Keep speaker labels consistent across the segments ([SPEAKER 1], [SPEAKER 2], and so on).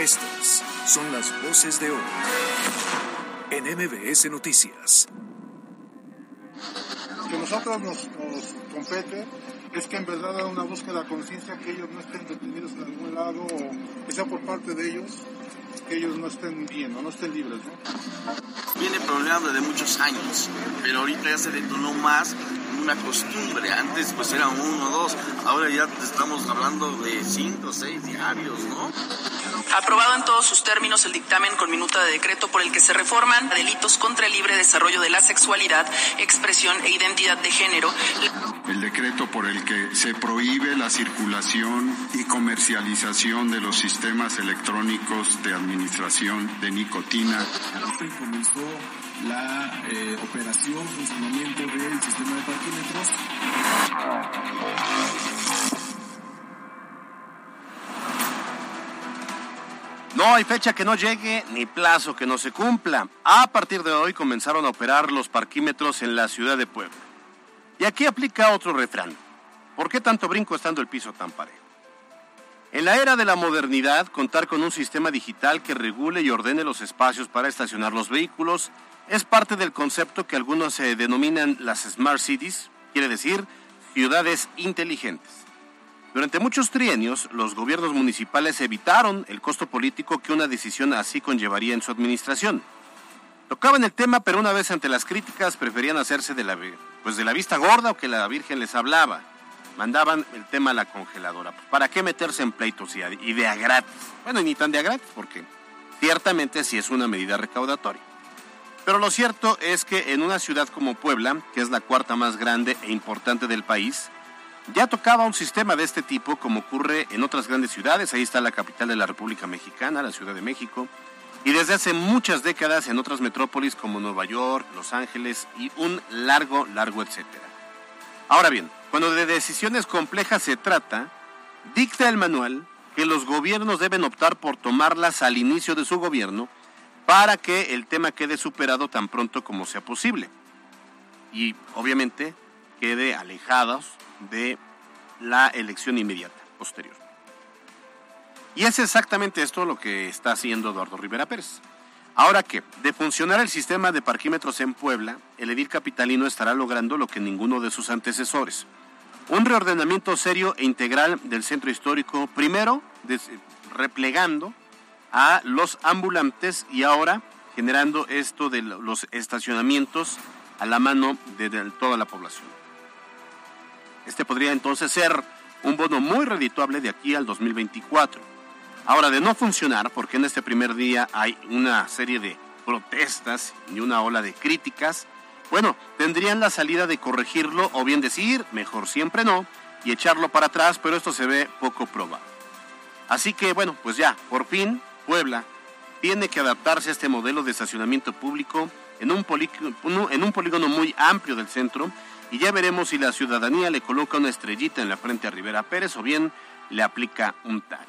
[SPEAKER 1] Estas son las voces de hoy en MBS Noticias.
[SPEAKER 2] Que nosotros nos, nos compete es que en verdad haya una búsqueda de conciencia que ellos no estén detenidos en algún lado o que sea por parte de ellos que ellos no estén bien o no estén libres. ¿no?
[SPEAKER 3] Viene problemado desde muchos años, pero ahorita ya se detonó más una costumbre. Antes pues era uno o dos, ahora ya estamos hablando de cinco o seis diarios, ¿no?
[SPEAKER 4] Aprobado en todos sus términos el dictamen con minuta de decreto por el que se reforman delitos contra el libre desarrollo de la sexualidad, expresión e identidad de género.
[SPEAKER 5] El decreto por el que se prohíbe la circulación y comercialización de los sistemas electrónicos de administración de nicotina.
[SPEAKER 6] comenzó la eh, operación, funcionamiento del sistema de parquímetros.
[SPEAKER 7] No hay fecha que no llegue ni plazo que no se cumpla. A partir de hoy comenzaron a operar los parquímetros en la ciudad de Puebla. Y aquí aplica otro refrán. ¿Por qué tanto brinco estando el piso tan parejo? En la era de la modernidad, contar con un sistema digital que regule y ordene los espacios para estacionar los vehículos es parte del concepto que algunos se denominan las Smart Cities, quiere decir ciudades inteligentes. Durante muchos trienios, los gobiernos municipales evitaron el costo político que una decisión así conllevaría en su administración. Tocaban el tema, pero una vez ante las críticas preferían hacerse de la, pues de la vista gorda o que la Virgen les hablaba. Mandaban el tema a la congeladora. ¿Para qué meterse en pleitos y, y de a? Bueno, ni tan de a porque ciertamente sí es una medida recaudatoria. Pero lo cierto es que en una ciudad como Puebla, que es la cuarta más grande e importante del país, ya tocaba un sistema de este tipo como ocurre en otras grandes ciudades. Ahí está la capital de la República Mexicana, la Ciudad de México. Y desde hace muchas décadas en otras metrópolis como Nueva York, Los Ángeles y un largo, largo etcétera. Ahora bien, cuando de decisiones complejas se trata, dicta el manual que los gobiernos deben optar por tomarlas al inicio de su gobierno para que el tema quede superado tan pronto como sea posible. Y obviamente quede alejados de la elección inmediata, posterior. Y es exactamente esto lo que está haciendo Eduardo Rivera Pérez. Ahora que, de funcionar el sistema de parquímetros en Puebla, el edil capitalino estará logrando lo que ninguno de sus antecesores. Un reordenamiento serio e integral del centro histórico, primero replegando a los ambulantes y ahora generando esto de los estacionamientos a la mano de toda la población. Este podría entonces ser un bono muy redituable de aquí al 2024. Ahora, de no funcionar, porque en este primer día hay una serie de protestas y una ola de críticas, bueno, tendrían la salida de corregirlo o bien decir, mejor siempre no, y echarlo para atrás, pero esto se ve poco probable. Así que, bueno, pues ya, por fin, Puebla tiene que adaptarse a este modelo de estacionamiento público en un, en un polígono muy amplio del centro y ya veremos si la ciudadanía le coloca una estrellita en la frente a Rivera Pérez o bien le aplica un talle.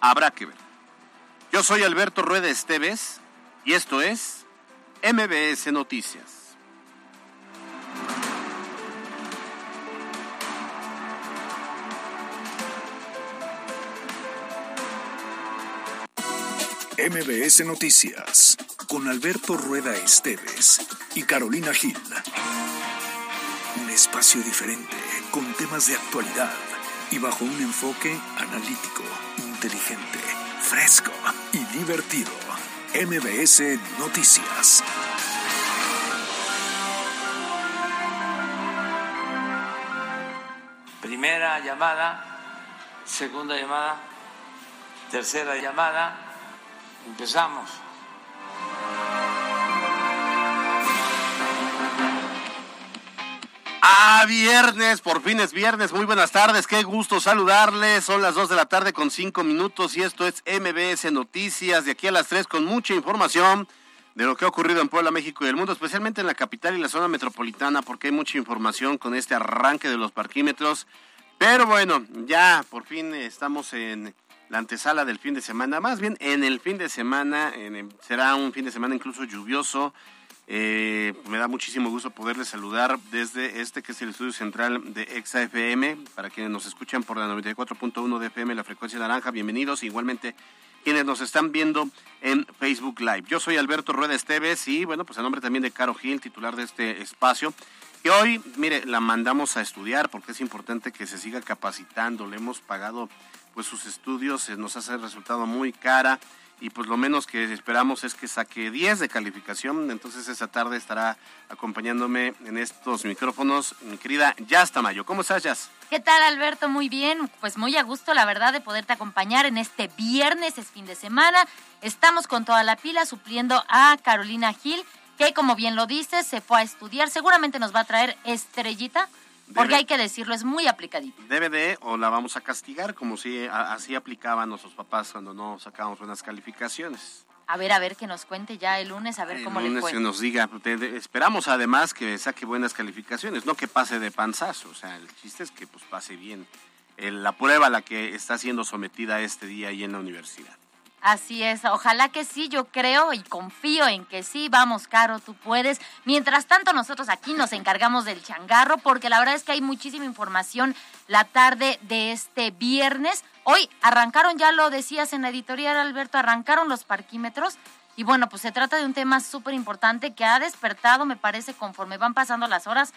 [SPEAKER 7] Habrá que ver. Yo soy Alberto Rueda Esteves y esto es MBS Noticias.
[SPEAKER 1] MBS Noticias con Alberto Rueda Esteves y Carolina Gil. Un espacio diferente con temas de actualidad y bajo un enfoque analítico, inteligente, fresco y divertido. MBS Noticias.
[SPEAKER 8] Primera llamada, segunda llamada, tercera llamada. Empezamos.
[SPEAKER 7] Ah, viernes, por fin es viernes. Muy buenas tardes, qué gusto saludarles. Son las 2 de la tarde con 5 minutos y esto es MBS Noticias. De aquí a las 3 con mucha información de lo que ha ocurrido en Puebla, México y el mundo, especialmente en la capital y la zona metropolitana, porque hay mucha información con este arranque de los parquímetros. Pero bueno, ya por fin estamos en la antesala del fin de semana, más bien en el fin de semana, será un fin de semana incluso lluvioso eh, me da muchísimo gusto poderles saludar desde este que es el estudio central de Exa FM. Para quienes nos escuchan por la 94.1 de FM, la frecuencia naranja, bienvenidos. Igualmente quienes nos están viendo en Facebook Live. Yo soy Alberto Rueda Esteves y bueno, pues en nombre también de Caro Gil, titular de este espacio, que hoy, mire, la mandamos a estudiar porque es importante que se siga capacitando. Le hemos pagado pues sus estudios, nos hace resultado muy cara y pues lo menos que esperamos es que saque 10 de calificación. Entonces esa tarde estará acompañándome en estos micrófonos mi querida Jazz Tamayo. ¿Cómo estás, Jazz?
[SPEAKER 9] ¿Qué tal, Alberto? Muy bien. Pues muy a gusto, la verdad, de poderte acompañar en este viernes, es fin de semana. Estamos con toda la pila supliendo a Carolina Gil, que como bien lo dices, se fue a estudiar. Seguramente nos va a traer estrellita porque hay que decirlo, es muy aplicadito.
[SPEAKER 7] Debe de, o la vamos a castigar, como si así aplicaban nuestros papás cuando no sacábamos buenas calificaciones.
[SPEAKER 9] A ver, a ver, que nos cuente ya el lunes, a ver cómo le fue.
[SPEAKER 7] que nos diga. esperamos además que saque buenas calificaciones, no que pase de panzazo. O sea, el chiste es que pues pase bien la prueba a la que está siendo sometida este día ahí en la universidad.
[SPEAKER 9] Así es, ojalá que sí, yo creo y confío en que sí, vamos, Caro, tú puedes. Mientras tanto, nosotros aquí nos encargamos del changarro, porque la verdad es que hay muchísima información la tarde de este viernes. Hoy arrancaron, ya lo decías en la editorial, Alberto, arrancaron los parquímetros. Y bueno, pues se trata de un tema súper importante que ha despertado, me parece, conforme van pasando las horas,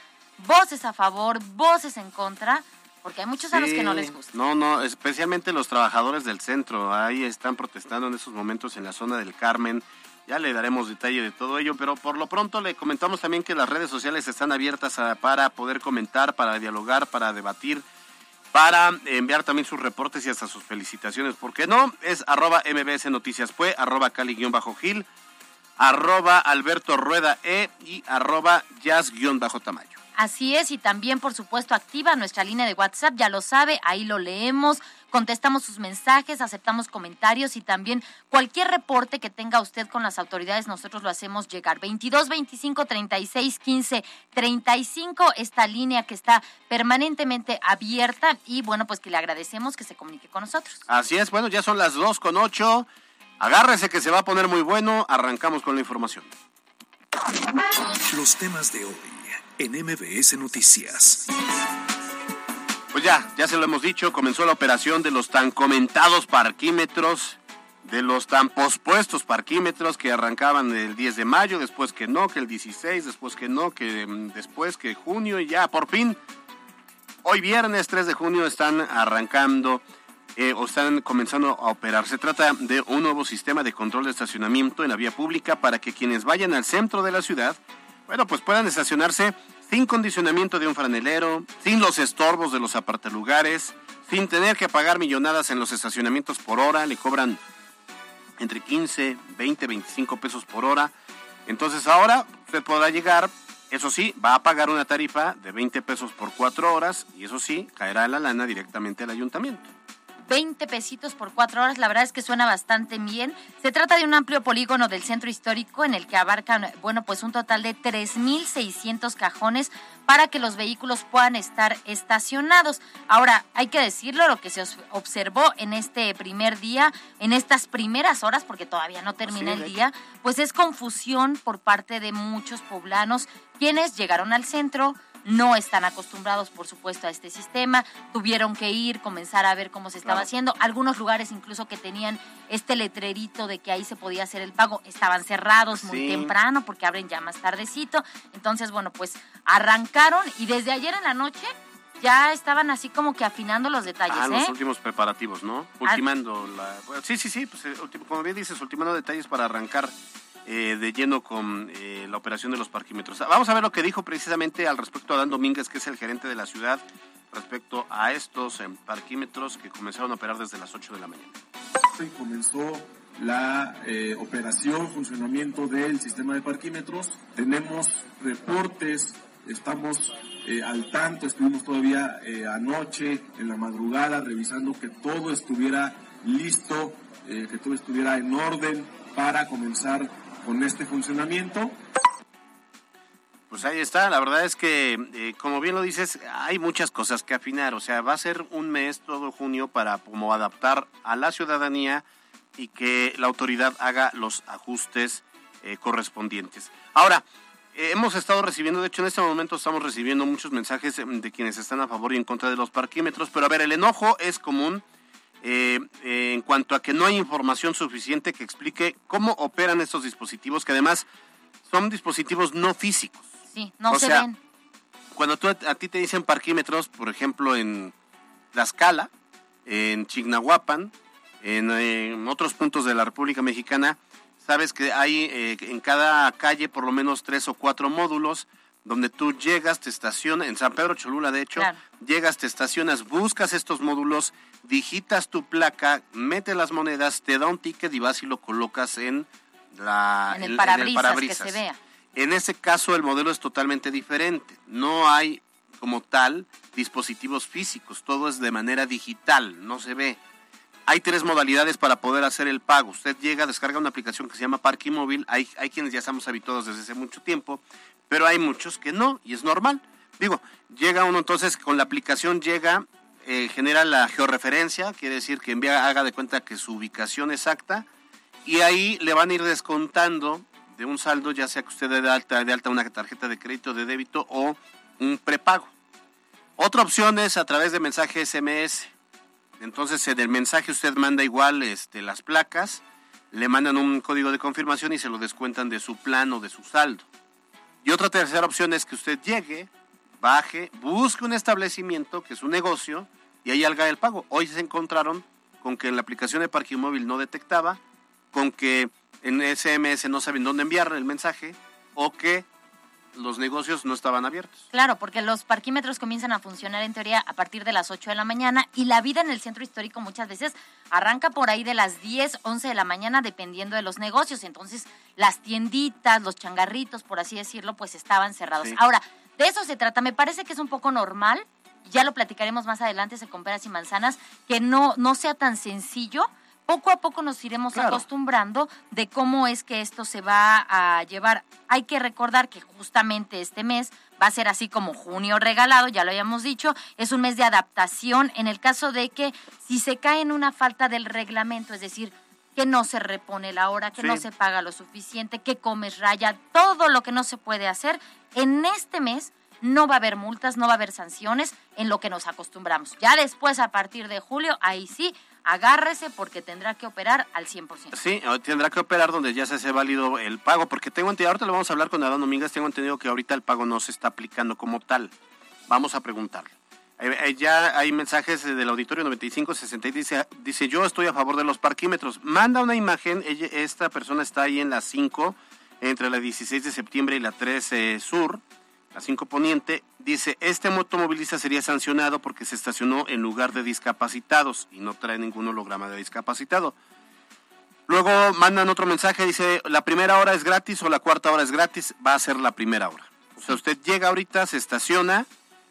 [SPEAKER 9] voces a favor, voces en contra porque hay muchos a los que no les gusta.
[SPEAKER 7] No, no, especialmente los trabajadores del centro, ahí están protestando en esos momentos en la zona del Carmen. Ya le daremos detalle de todo ello, pero por lo pronto le comentamos también que las redes sociales están abiertas para poder comentar, para dialogar, para debatir, para enviar también sus reportes y hasta sus felicitaciones. ¿Por qué no? Es arroba mbs noticias arroba cali-gil, arroba alberto rueda e y arroba jazz-tamayo.
[SPEAKER 9] Así es, y también, por supuesto, activa nuestra línea de WhatsApp, ya lo sabe, ahí lo leemos, contestamos sus mensajes, aceptamos comentarios y también cualquier reporte que tenga usted con las autoridades, nosotros lo hacemos llegar. 22 25 36 15 35, esta línea que está permanentemente abierta y bueno, pues que le agradecemos que se comunique con nosotros.
[SPEAKER 7] Así es, bueno, ya son las 2 con 8. Agárrese que se va a poner muy bueno. Arrancamos con la información.
[SPEAKER 1] Los temas de hoy en MBS Noticias.
[SPEAKER 7] Pues ya, ya se lo hemos dicho, comenzó la operación de los tan comentados parquímetros, de los tan pospuestos parquímetros que arrancaban el 10 de mayo, después que no, que el 16, después que no, que mm, después que junio y ya, por fin. Hoy viernes 3 de junio están arrancando eh, o están comenzando a operar. Se trata de un nuevo sistema de control de estacionamiento en la vía pública para que quienes vayan al centro de la ciudad bueno, pues puedan estacionarse sin condicionamiento de un franelero, sin los estorbos de los apartalugares, sin tener que pagar millonadas en los estacionamientos por hora, le cobran entre 15, 20, 25 pesos por hora. Entonces ahora usted podrá llegar, eso sí, va a pagar una tarifa de 20 pesos por cuatro horas y eso sí, caerá la lana directamente al ayuntamiento.
[SPEAKER 9] 20 pesitos por cuatro horas, la verdad es que suena bastante bien. Se trata de un amplio polígono del centro histórico en el que abarcan, bueno, pues un total de 3.600 cajones para que los vehículos puedan estar estacionados. Ahora, hay que decirlo, lo que se observó en este primer día, en estas primeras horas, porque todavía no termina el día, pues es confusión por parte de muchos poblanos quienes llegaron al centro, no están acostumbrados, por supuesto, a este sistema, tuvieron que ir, comenzar a ver cómo se estaba haciendo. Algunos lugares incluso que tenían este letrerito de que ahí se podía hacer el pago, estaban cerrados muy temprano porque abren ya más tardecito. Entonces, bueno, pues arrancaron y desde ayer en la noche ya estaban así como que afinando los detalles. Ah,
[SPEAKER 7] los ¿eh? últimos preparativos, ¿no? Ultimando la... Sí, sí, sí, pues, eh, como bien dices, ultimando detalles para arrancar eh, de lleno con eh, la operación de los parquímetros. Vamos a ver lo que dijo precisamente al respecto Adán Domínguez, que es el gerente de la ciudad, respecto a estos eh, parquímetros que comenzaron a operar desde las 8 de la mañana.
[SPEAKER 6] Comenzó la operación, funcionamiento del sistema de parquímetros. Tenemos reportes, estamos al tanto, estuvimos todavía anoche en la madrugada revisando que todo estuviera listo, que todo estuviera en orden para comenzar con este funcionamiento.
[SPEAKER 7] Pues ahí está, la verdad es que, eh, como bien lo dices, hay muchas cosas que afinar, o sea, va a ser un mes, todo junio, para como adaptar a la ciudadanía y que la autoridad haga los ajustes eh, correspondientes. Ahora, eh, hemos estado recibiendo, de hecho en este momento estamos recibiendo muchos mensajes de quienes están a favor y en contra de los parquímetros, pero a ver, el enojo es común eh, eh, en cuanto a que no hay información suficiente que explique cómo operan estos dispositivos, que además son dispositivos no físicos.
[SPEAKER 9] Sí, no
[SPEAKER 7] O
[SPEAKER 9] se
[SPEAKER 7] sea,
[SPEAKER 9] ven.
[SPEAKER 7] Cuando tú, a ti te dicen parquímetros, por ejemplo, en Tlaxcala, en Chignahuapan, en, en otros puntos de la República Mexicana, sabes que hay eh, en cada calle por lo menos tres o cuatro módulos donde tú llegas, te estacionas, en San Pedro Cholula de hecho,
[SPEAKER 9] Claro.
[SPEAKER 7] llegas, te estacionas, buscas estos módulos, digitas tu placa, metes las monedas, te da un ticket y vas y lo colocas en la
[SPEAKER 9] En el parabrisas, que se vea.
[SPEAKER 7] en ese caso el modelo es totalmente diferente. No hay como tal dispositivos físicos, todo es de manera digital, no se ve. Hay tres modalidades para poder hacer el pago. Usted llega, descarga una aplicación que se llama Parque Móvil. Hay, hay quienes ya estamos habituados desde hace mucho tiempo, pero hay muchos que no, y es normal. Digo, llega uno entonces con la aplicación, llega, eh, genera la georreferencia, quiere decir que envía, haga de cuenta que su ubicación exacta, y ahí le van a ir descontando de un saldo, ya sea que usted dé de alta, de alta una tarjeta de crédito, de débito o un prepago. Otra opción es a través de mensaje SMS. Entonces, en el mensaje usted manda igual este, las placas, le mandan un código de confirmación y se lo descuentan de su plan o de su saldo. Y otra tercera opción es que usted llegue, baje, busque un establecimiento que es un negocio y ahí haga el pago. Hoy se encontraron con que la aplicación de parking móvil no detectaba, con que en SMS no saben dónde enviar el mensaje o que los negocios no estaban abiertos.
[SPEAKER 9] Claro, porque los parquímetros comienzan a funcionar en teoría a partir de las 8 de la mañana y la vida en el centro histórico muchas veces arranca por ahí de las 10, 11 de la mañana dependiendo de los negocios. Entonces, las tienditas, los changarritos, por así decirlo, pues estaban cerrados.
[SPEAKER 7] Sí.
[SPEAKER 9] Ahora, de eso se trata. Me parece que es un poco normal, ya lo platicaremos más adelante se con peras y manzanas, que no, no sea tan sencillo. Poco a poco nos iremos
[SPEAKER 7] Claro.
[SPEAKER 9] acostumbrando de cómo es que esto se va a llevar. Hay que recordar que justamente este mes va a ser así como junio regalado, ya lo habíamos dicho, es un mes de adaptación en el caso de que si se cae en una falta del reglamento, es decir, que no se repone la hora, que
[SPEAKER 7] Sí.
[SPEAKER 9] no se paga lo suficiente, que comes raya, todo lo que no se puede hacer, en este mes no va a haber multas, no va a haber sanciones en lo que nos acostumbramos. Ya después, a partir de julio, ahí sí, agárrese porque tendrá que operar al 100%.
[SPEAKER 7] Sí, tendrá que operar donde ya se hace válido el pago, porque tengo entendido, ahorita lo vamos a hablar con Adán Domínguez, tengo entendido que ahorita el pago no se está aplicando como tal. Vamos a preguntarle. Eh, eh, ya hay mensajes del auditorio 9560 y dice, dice, yo estoy a favor de los parquímetros. Manda una imagen, esta persona está ahí en la 5, entre la 16 de septiembre y la 13 sur, la 5 poniente, dice, este motomovilista sería sancionado porque se estacionó en lugar de discapacitados y no trae ningún holograma de discapacitado. Luego mandan otro mensaje, dice, la primera hora es gratis o la cuarta hora es gratis, va a ser la primera hora. O sea, usted llega ahorita, se estaciona,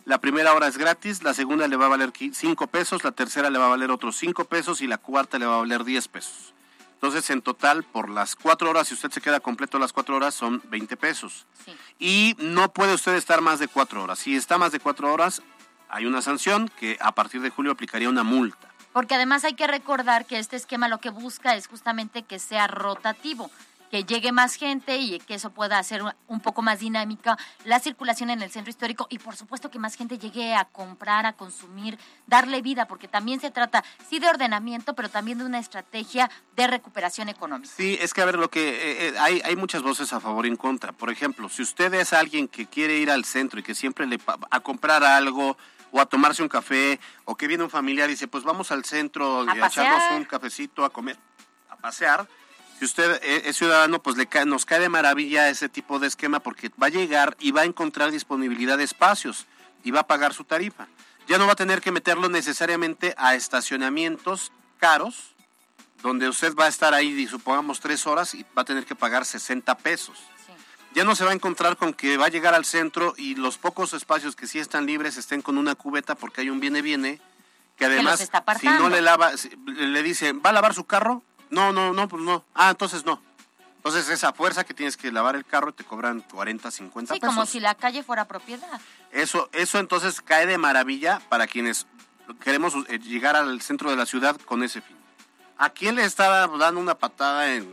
[SPEAKER 7] la primera hora es gratis, la segunda le va a valer 5 pesos, la tercera le va a valer otros 5 pesos y la cuarta le va a valer 10 pesos. Entonces, en total, por las cuatro horas, si usted se queda completo las cuatro horas, son 20 pesos.
[SPEAKER 9] Sí.
[SPEAKER 7] Y no puede usted estar más de cuatro horas. Si está más de cuatro horas, hay una sanción que a partir de julio aplicaría una multa.
[SPEAKER 9] Porque además hay que recordar que este esquema lo que busca es justamente que sea rotativo, que llegue más gente y que eso pueda hacer un- poco más dinámica la circulación en el centro histórico y por supuesto que más gente llegue a comprar, a consumir, darle vida, porque también se trata sí de ordenamiento, pero también de una estrategia de recuperación económica.
[SPEAKER 7] Sí, es que a ver, lo que eh, eh, hay, hay muchas voces a favor y en contra. Por ejemplo, si usted es alguien que quiere ir al centro y que siempre le pa- a comprar algo o a tomarse un café o que viene un familiar y dice, pues vamos al centro
[SPEAKER 9] A
[SPEAKER 7] y a echarnos un cafecito, a comer, a pasear. Si usted e- es ciudadano, pues le cae- nos cae de maravilla ese tipo de esquema porque va a llegar y va a encontrar disponibilidad de espacios y va a pagar su tarifa. Ya no va a tener que meterlo necesariamente a estacionamientos caros, donde usted va a estar ahí, supongamos, tres horas y va a tener que pagar 60 pesos.
[SPEAKER 9] Sí.
[SPEAKER 7] Ya no se va a encontrar con que va a llegar al centro y los pocos espacios que sí están libres estén con una cubeta porque hay un viene-viene que además, si no le lava, si- le dice, ¿va a lavar su carro? No, no, no, pues no. Ah, entonces no. Entonces esa fuerza que tienes que lavar el carro te cobran 40, 50
[SPEAKER 9] Sí,
[SPEAKER 7] pesos.
[SPEAKER 9] como si la calle fuera propiedad.
[SPEAKER 7] Eso, eso entonces cae de maravilla para quienes queremos eh, llegar al centro de la ciudad con ese fin. ¿A quién le está dando una patada en,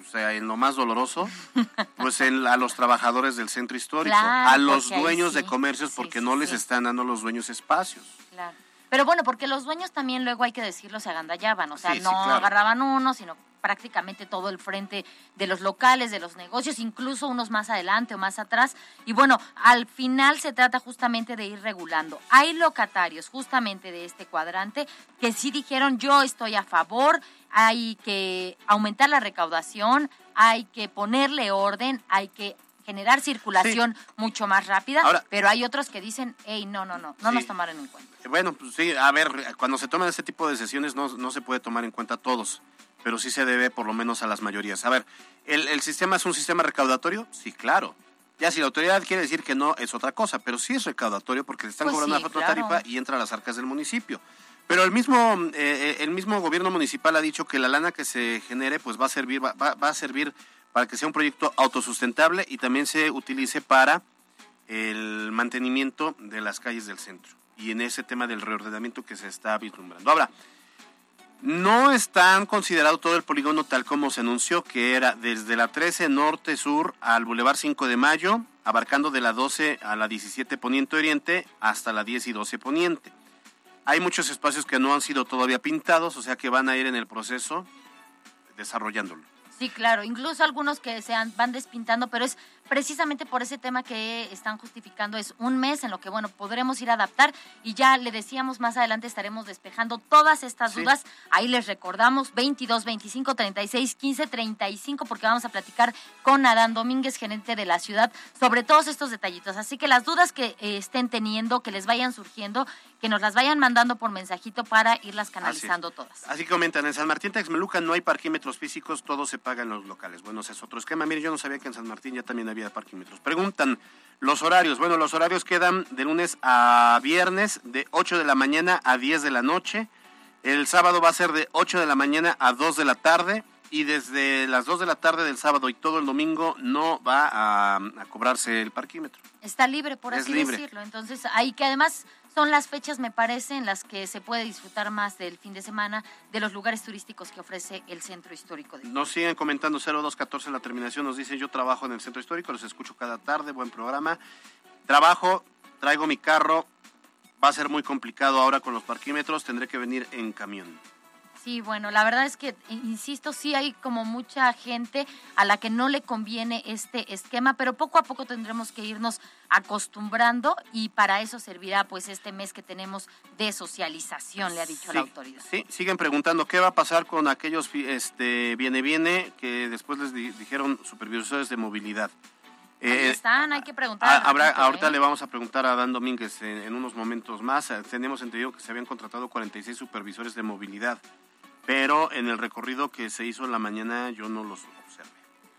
[SPEAKER 7] o sea, en lo más doloroso? Pues en- a los trabajadores del centro histórico,
[SPEAKER 9] Claro,
[SPEAKER 7] a los dueños de comercios porque
[SPEAKER 9] sí,
[SPEAKER 7] no les están dando los dueños espacios.
[SPEAKER 9] Claro. Pero bueno, porque los dueños también luego hay que decirlo se agandallaban, o sea,
[SPEAKER 7] Sí, sí,
[SPEAKER 9] no
[SPEAKER 7] claro.
[SPEAKER 9] agarraban uno, sino prácticamente todo el frente de los locales, de los negocios, incluso unos más adelante o más atrás. Y bueno, al final se trata justamente de ir regulando. Hay locatarios justamente de este cuadrante que sí dijeron yo estoy a favor, hay que aumentar la recaudación, hay que ponerle orden, hay que generar circulación mucho más rápida,
[SPEAKER 7] Ahora-
[SPEAKER 9] pero hay otros que dicen, hey, no, no, no, no
[SPEAKER 7] Sí.
[SPEAKER 9] nos tomaron en cuenta.
[SPEAKER 7] Bueno, pues sí, a ver, cuando se toman este tipo de decisiones no, no se puede tomar en cuenta a todos, pero sí se debe por lo menos a las mayorías. A ver, ¿el, el sistema es un sistema recaudatorio? Sí, claro. Ya si la autoridad quiere decir que no, es otra cosa, pero sí es recaudatorio porque le están
[SPEAKER 9] Pues
[SPEAKER 7] cobrando
[SPEAKER 9] sí,
[SPEAKER 7] una tarifa
[SPEAKER 9] claro.
[SPEAKER 7] y entra a las arcas del municipio. Pero el mismo, eh, eh, el mismo gobierno municipal ha dicho que la lana que se genere pues va a servir, va, va- va a servir para que sea un proyecto autosustentable y también se utilice para el mantenimiento de las calles del centro y en ese tema del reordenamiento que se está vislumbrando. Ahora, no están considerado todo el polígono tal como se anunció, que era desde la 13 norte-sur al Boulevard 5 de Mayo, abarcando de la 12 a la 17 poniente oriente hasta la 10 y 12 poniente. Hay muchos espacios que no han sido todavía pintados, o sea que van a ir en el proceso desarrollándolo.
[SPEAKER 9] Sí, claro, incluso algunos que se van despintando, pero es precisamente por ese tema que están justificando, es un mes en lo que, bueno, podremos ir a adaptar y ya le decíamos más adelante estaremos despejando todas estas
[SPEAKER 7] Sí.
[SPEAKER 9] dudas. Ahí les recordamos 22, 25, 36, 15, 35, porque vamos a platicar con Adán Domínguez, gerente de la ciudad, sobre todos estos detallitos. Así que las dudas que eh, estén teniendo, que les vayan surgiendo, que nos las vayan mandando por mensajito para irlas canalizando todas.
[SPEAKER 7] Así que comentan, en San Martín Texmeluca no hay parquímetros físicos, todo se paga en los locales. Bueno, ese es otro esquema. Mire, yo no sabía que en San Martín ya también había parquímetros. Preguntan los horarios. Bueno, los horarios quedan de lunes a viernes de 8 de la mañana a 10 de la noche. El sábado va a ser de 8 de la mañana a 2 de la tarde. Y desde las 2 de la tarde del sábado y todo el domingo no va a, a cobrarse el parquímetro.
[SPEAKER 9] Está libre, por
[SPEAKER 7] Es
[SPEAKER 9] así
[SPEAKER 7] libre.
[SPEAKER 9] decirlo. Entonces, ahí que además son las fechas, me parece, en las que se puede disfrutar más del fin de semana de los lugares turísticos que ofrece el centro histórico de
[SPEAKER 7] Nos siguen comentando 0214 la terminación, nos dice yo trabajo en el centro histórico, los escucho cada tarde, buen programa. Trabajo, traigo mi carro, va a ser muy complicado ahora con los parquímetros, tendré que venir en camión.
[SPEAKER 9] Sí, bueno, la verdad es que, insisto, sí hay como mucha gente a la que no le conviene este esquema, pero poco a poco tendremos que irnos acostumbrando y para eso servirá pues este mes que tenemos de socialización, le ha dicho la autoridad.
[SPEAKER 7] Sí, siguen preguntando qué va a pasar con aquellos este viene viene que después les di- dijeron supervisores de movilidad.
[SPEAKER 9] Ahí
[SPEAKER 7] Eh,
[SPEAKER 9] están, hay que preguntar.
[SPEAKER 7] Ah,
[SPEAKER 9] al
[SPEAKER 7] habrá,
[SPEAKER 9] ratito,
[SPEAKER 7] ahorita
[SPEAKER 9] ¿eh?
[SPEAKER 7] le vamos a preguntar a Dan Domínguez en, en unos momentos más. Tenemos entendido que se habían contratado 46 supervisores de movilidad, pero en el recorrido que se hizo en la mañana yo no los observé.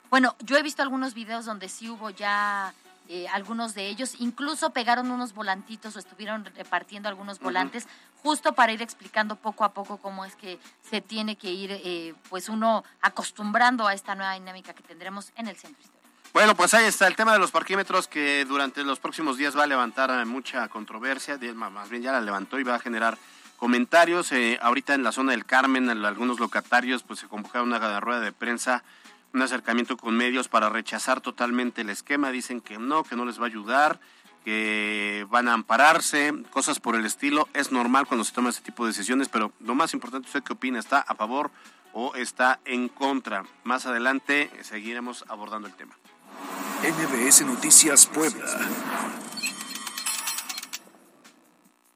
[SPEAKER 9] Bueno, yo he visto algunos videos donde sí hubo ya eh, algunos de ellos, incluso pegaron unos volantitos o estuvieron repartiendo algunos volantes, justo para ir explicando poco a poco cómo es que se tiene que ir, eh, pues uno acostumbrando a esta nueva dinámica que tendremos en el centro histórico.
[SPEAKER 7] Bueno, pues ahí está el tema de los parquímetros que durante los próximos días va a levantar mucha controversia, más bien ya la levantó y va a generar comentarios. Eh, ahorita en la zona del Carmen, en algunos locatarios pues se convocaron una rueda de prensa, un acercamiento con medios para rechazar totalmente el esquema. Dicen que no, que no les va a ayudar, que van a ampararse, cosas por el estilo. Es normal cuando se toma este tipo de decisiones, pero lo más importante, ¿usted qué opina? ¿Está a favor o está en contra? Más adelante eh, seguiremos abordando el tema.
[SPEAKER 1] NBS Noticias Puebla.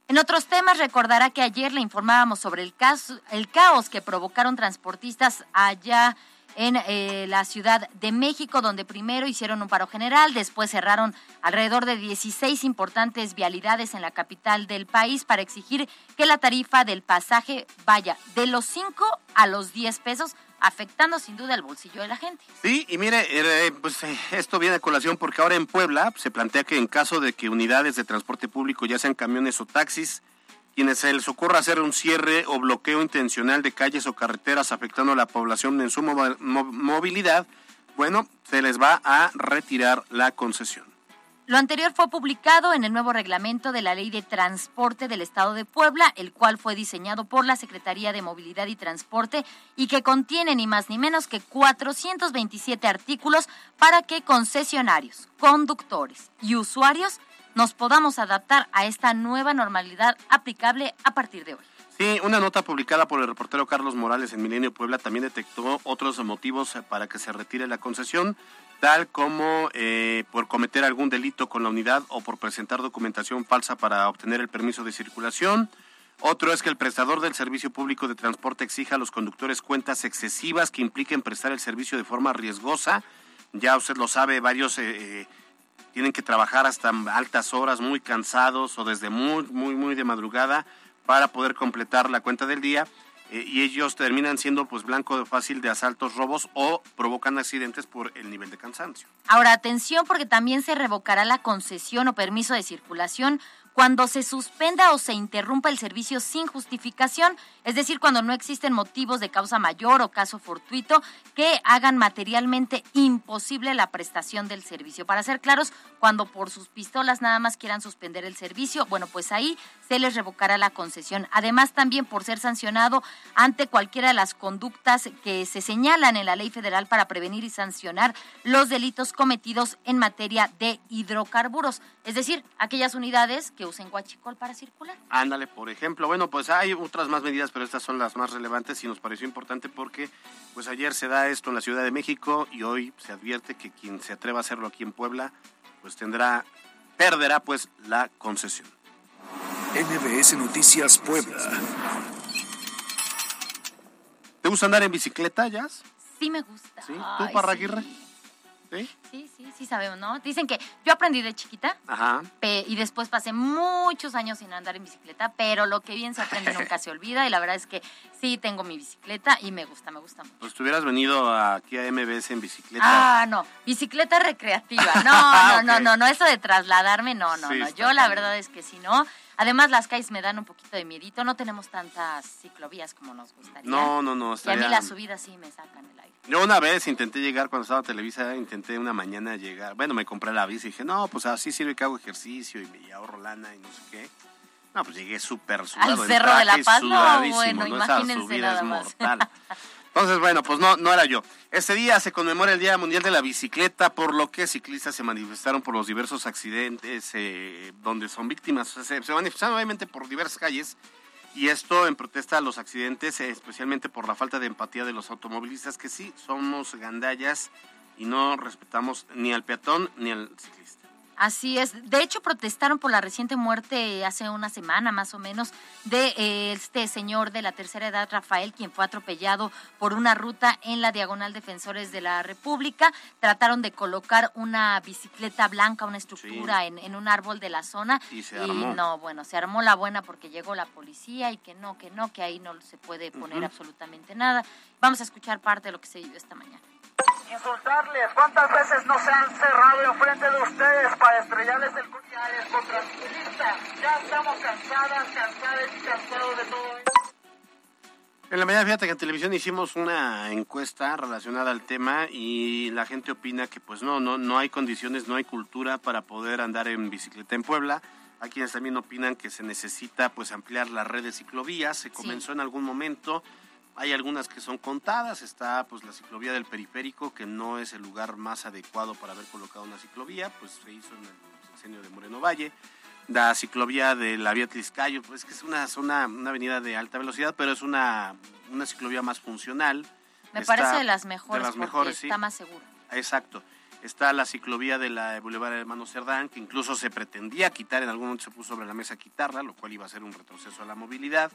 [SPEAKER 9] En otros temas, recordará que ayer le informábamos sobre el, caso, el caos que provocaron transportistas allá en eh, la Ciudad de México, donde primero hicieron un paro general, después cerraron alrededor de 16 importantes vialidades en la capital del país para exigir que la tarifa del pasaje vaya de los 5 a los 10 pesos, afectando sin duda el bolsillo de la gente.
[SPEAKER 7] Sí, y mire, eh, pues eh, esto viene a colación porque ahora en Puebla se plantea que en caso de que unidades de transporte público, ya sean camiones o taxis, quienes se les ocurra hacer un cierre o bloqueo intencional de calles o carreteras afectando a la población en su mo- mo- movilidad, bueno, se les va a retirar la concesión.
[SPEAKER 9] Lo anterior fue publicado en el nuevo reglamento de la Ley de Transporte del Estado de Puebla, el cual fue diseñado por la Secretaría de Movilidad y Transporte y que contiene ni más ni menos que 427 artículos para que concesionarios, conductores y usuarios nos podamos adaptar a esta nueva normalidad aplicable a partir de hoy.
[SPEAKER 7] Sí, una nota publicada por el reportero Carlos Morales en Milenio Puebla también detectó otros motivos para que se retire la concesión, tal como eh, por cometer algún delito con la unidad o por presentar documentación falsa para obtener el permiso de circulación. Otro es que el prestador del servicio público de transporte exija a los conductores cuentas excesivas que impliquen prestar el servicio de forma riesgosa. Ya usted lo sabe, varios eh, eh, tienen que trabajar hasta altas horas, muy cansados o desde muy, muy, muy de madrugada para poder completar la cuenta del día eh, y ellos terminan siendo pues blanco fácil de asaltos, robos o provocan accidentes por el nivel de cansancio.
[SPEAKER 9] Ahora, atención porque también se revocará la concesión o permiso de circulación cuando se suspenda o se interrumpa el servicio sin justificación, es decir, cuando no existen motivos de causa mayor o caso fortuito que hagan materialmente imposible la prestación del servicio. Para ser claros, cuando por sus pistolas nada más quieran suspender el servicio, bueno, pues ahí se les revocará la concesión. Además, también por ser sancionado ante cualquiera de las conductas que se señalan en la ley federal para prevenir y sancionar los delitos cometidos en materia de hidrocarburos, es decir, aquellas unidades que usen guachicol para circular.
[SPEAKER 7] Ándale, por ejemplo. Bueno, pues hay otras más medidas, pero estas son las más relevantes y nos pareció importante porque pues ayer se da esto en la Ciudad de México y hoy se advierte que quien se atreva a hacerlo aquí en Puebla pues tendrá perderá pues la concesión.
[SPEAKER 1] NBS Noticias Puebla.
[SPEAKER 7] ¿Te gusta andar en bicicleta, Jazz?
[SPEAKER 9] Sí me gusta.
[SPEAKER 7] ¿Sí? ¿Tú, Parraguirre?
[SPEAKER 9] ¿Sí? Sí, sí, sí sabemos, ¿no? Dicen que yo aprendí de chiquita
[SPEAKER 7] Ajá.
[SPEAKER 9] y después pasé muchos años sin andar en bicicleta, pero lo que bien se aprende nunca se olvida y la verdad es que sí tengo mi bicicleta y me gusta, me gusta mucho.
[SPEAKER 7] Pues tú hubieras venido aquí a MBS en bicicleta.
[SPEAKER 9] Ah, no, bicicleta recreativa. No, no, no, no, no, eso de trasladarme, no, no,
[SPEAKER 7] Sí,
[SPEAKER 9] no. Yo la verdad es que si no. Además, las calles me dan un poquito de miedito. No tenemos tantas ciclovías como nos gustaría.
[SPEAKER 7] No, no, no.
[SPEAKER 9] Y a mí las subidas sí me sacan el aire.
[SPEAKER 7] Yo una vez intenté llegar cuando estaba en Televisa, intenté una mañana llegar. Bueno, me compré la bici y dije, no, pues así sirve que hago ejercicio y me ahorro lana y no sé qué. No, pues llegué súper sudado. el
[SPEAKER 9] Cerro de la Paz, no, bueno,
[SPEAKER 7] Esa
[SPEAKER 9] imagínense nada más.
[SPEAKER 7] mortal. Entonces, bueno, pues no, no era yo. Este día se conmemora el Día Mundial de la Bicicleta, por lo que ciclistas se manifestaron por los diversos accidentes eh, donde son víctimas. O sea, se, manifestaron obviamente por diversas calles y esto en protesta a los accidentes, eh, especialmente por la falta de empatía de los automovilistas, que sí somos gandallas y no respetamos ni al peatón ni al ciclista.
[SPEAKER 9] Así es. De hecho, protestaron por la reciente muerte hace una semana más o menos de eh, este señor de la tercera edad, Rafael, quien fue atropellado por una ruta en la Diagonal Defensores de la República. Trataron de colocar una bicicleta blanca, una estructura en, en un árbol de la zona.
[SPEAKER 7] Y se armó.
[SPEAKER 9] no, bueno, se armó la buena porque llegó la policía y que no, que no, que ahí no se puede poner absolutamente nada. Vamos a escuchar parte de lo que se vivió esta mañana.
[SPEAKER 10] Insultarles. ¿Cuántas veces no se han cerrado enfrente de ustedes para estrellarles el collares contra? Ya estamos cansadas, cansadas y cansados de todo esto.
[SPEAKER 7] En la mañana, fíjate que en televisión hicimos una encuesta relacionada al tema y la gente opina que pues no, no, no hay condiciones, no hay cultura para poder andar en bicicleta en Puebla. Hay quienes también opinan que se necesita pues ampliar la red de ciclovías. Se comenzó en algún momento, hay algunas que son contadas. Está pues la ciclovía del periférico, que no es el lugar más adecuado para haber colocado una ciclovía, pues se hizo en el sexenio de Moreno Valle la ciclovía de la vía Tliscayo, pues que es una zona, una avenida de alta velocidad, pero es una, una ciclovía más funcional.
[SPEAKER 9] Me
[SPEAKER 7] Está-
[SPEAKER 9] parece de las mejores
[SPEAKER 7] de las mejores, sí.
[SPEAKER 9] está más segura.
[SPEAKER 7] Exacto. Está la ciclovía de la Boulevard Hermano Cerdán, que incluso se pretendía quitar, en algún momento se puso sobre la mesa quitarla, lo cual iba a ser un retroceso a la movilidad.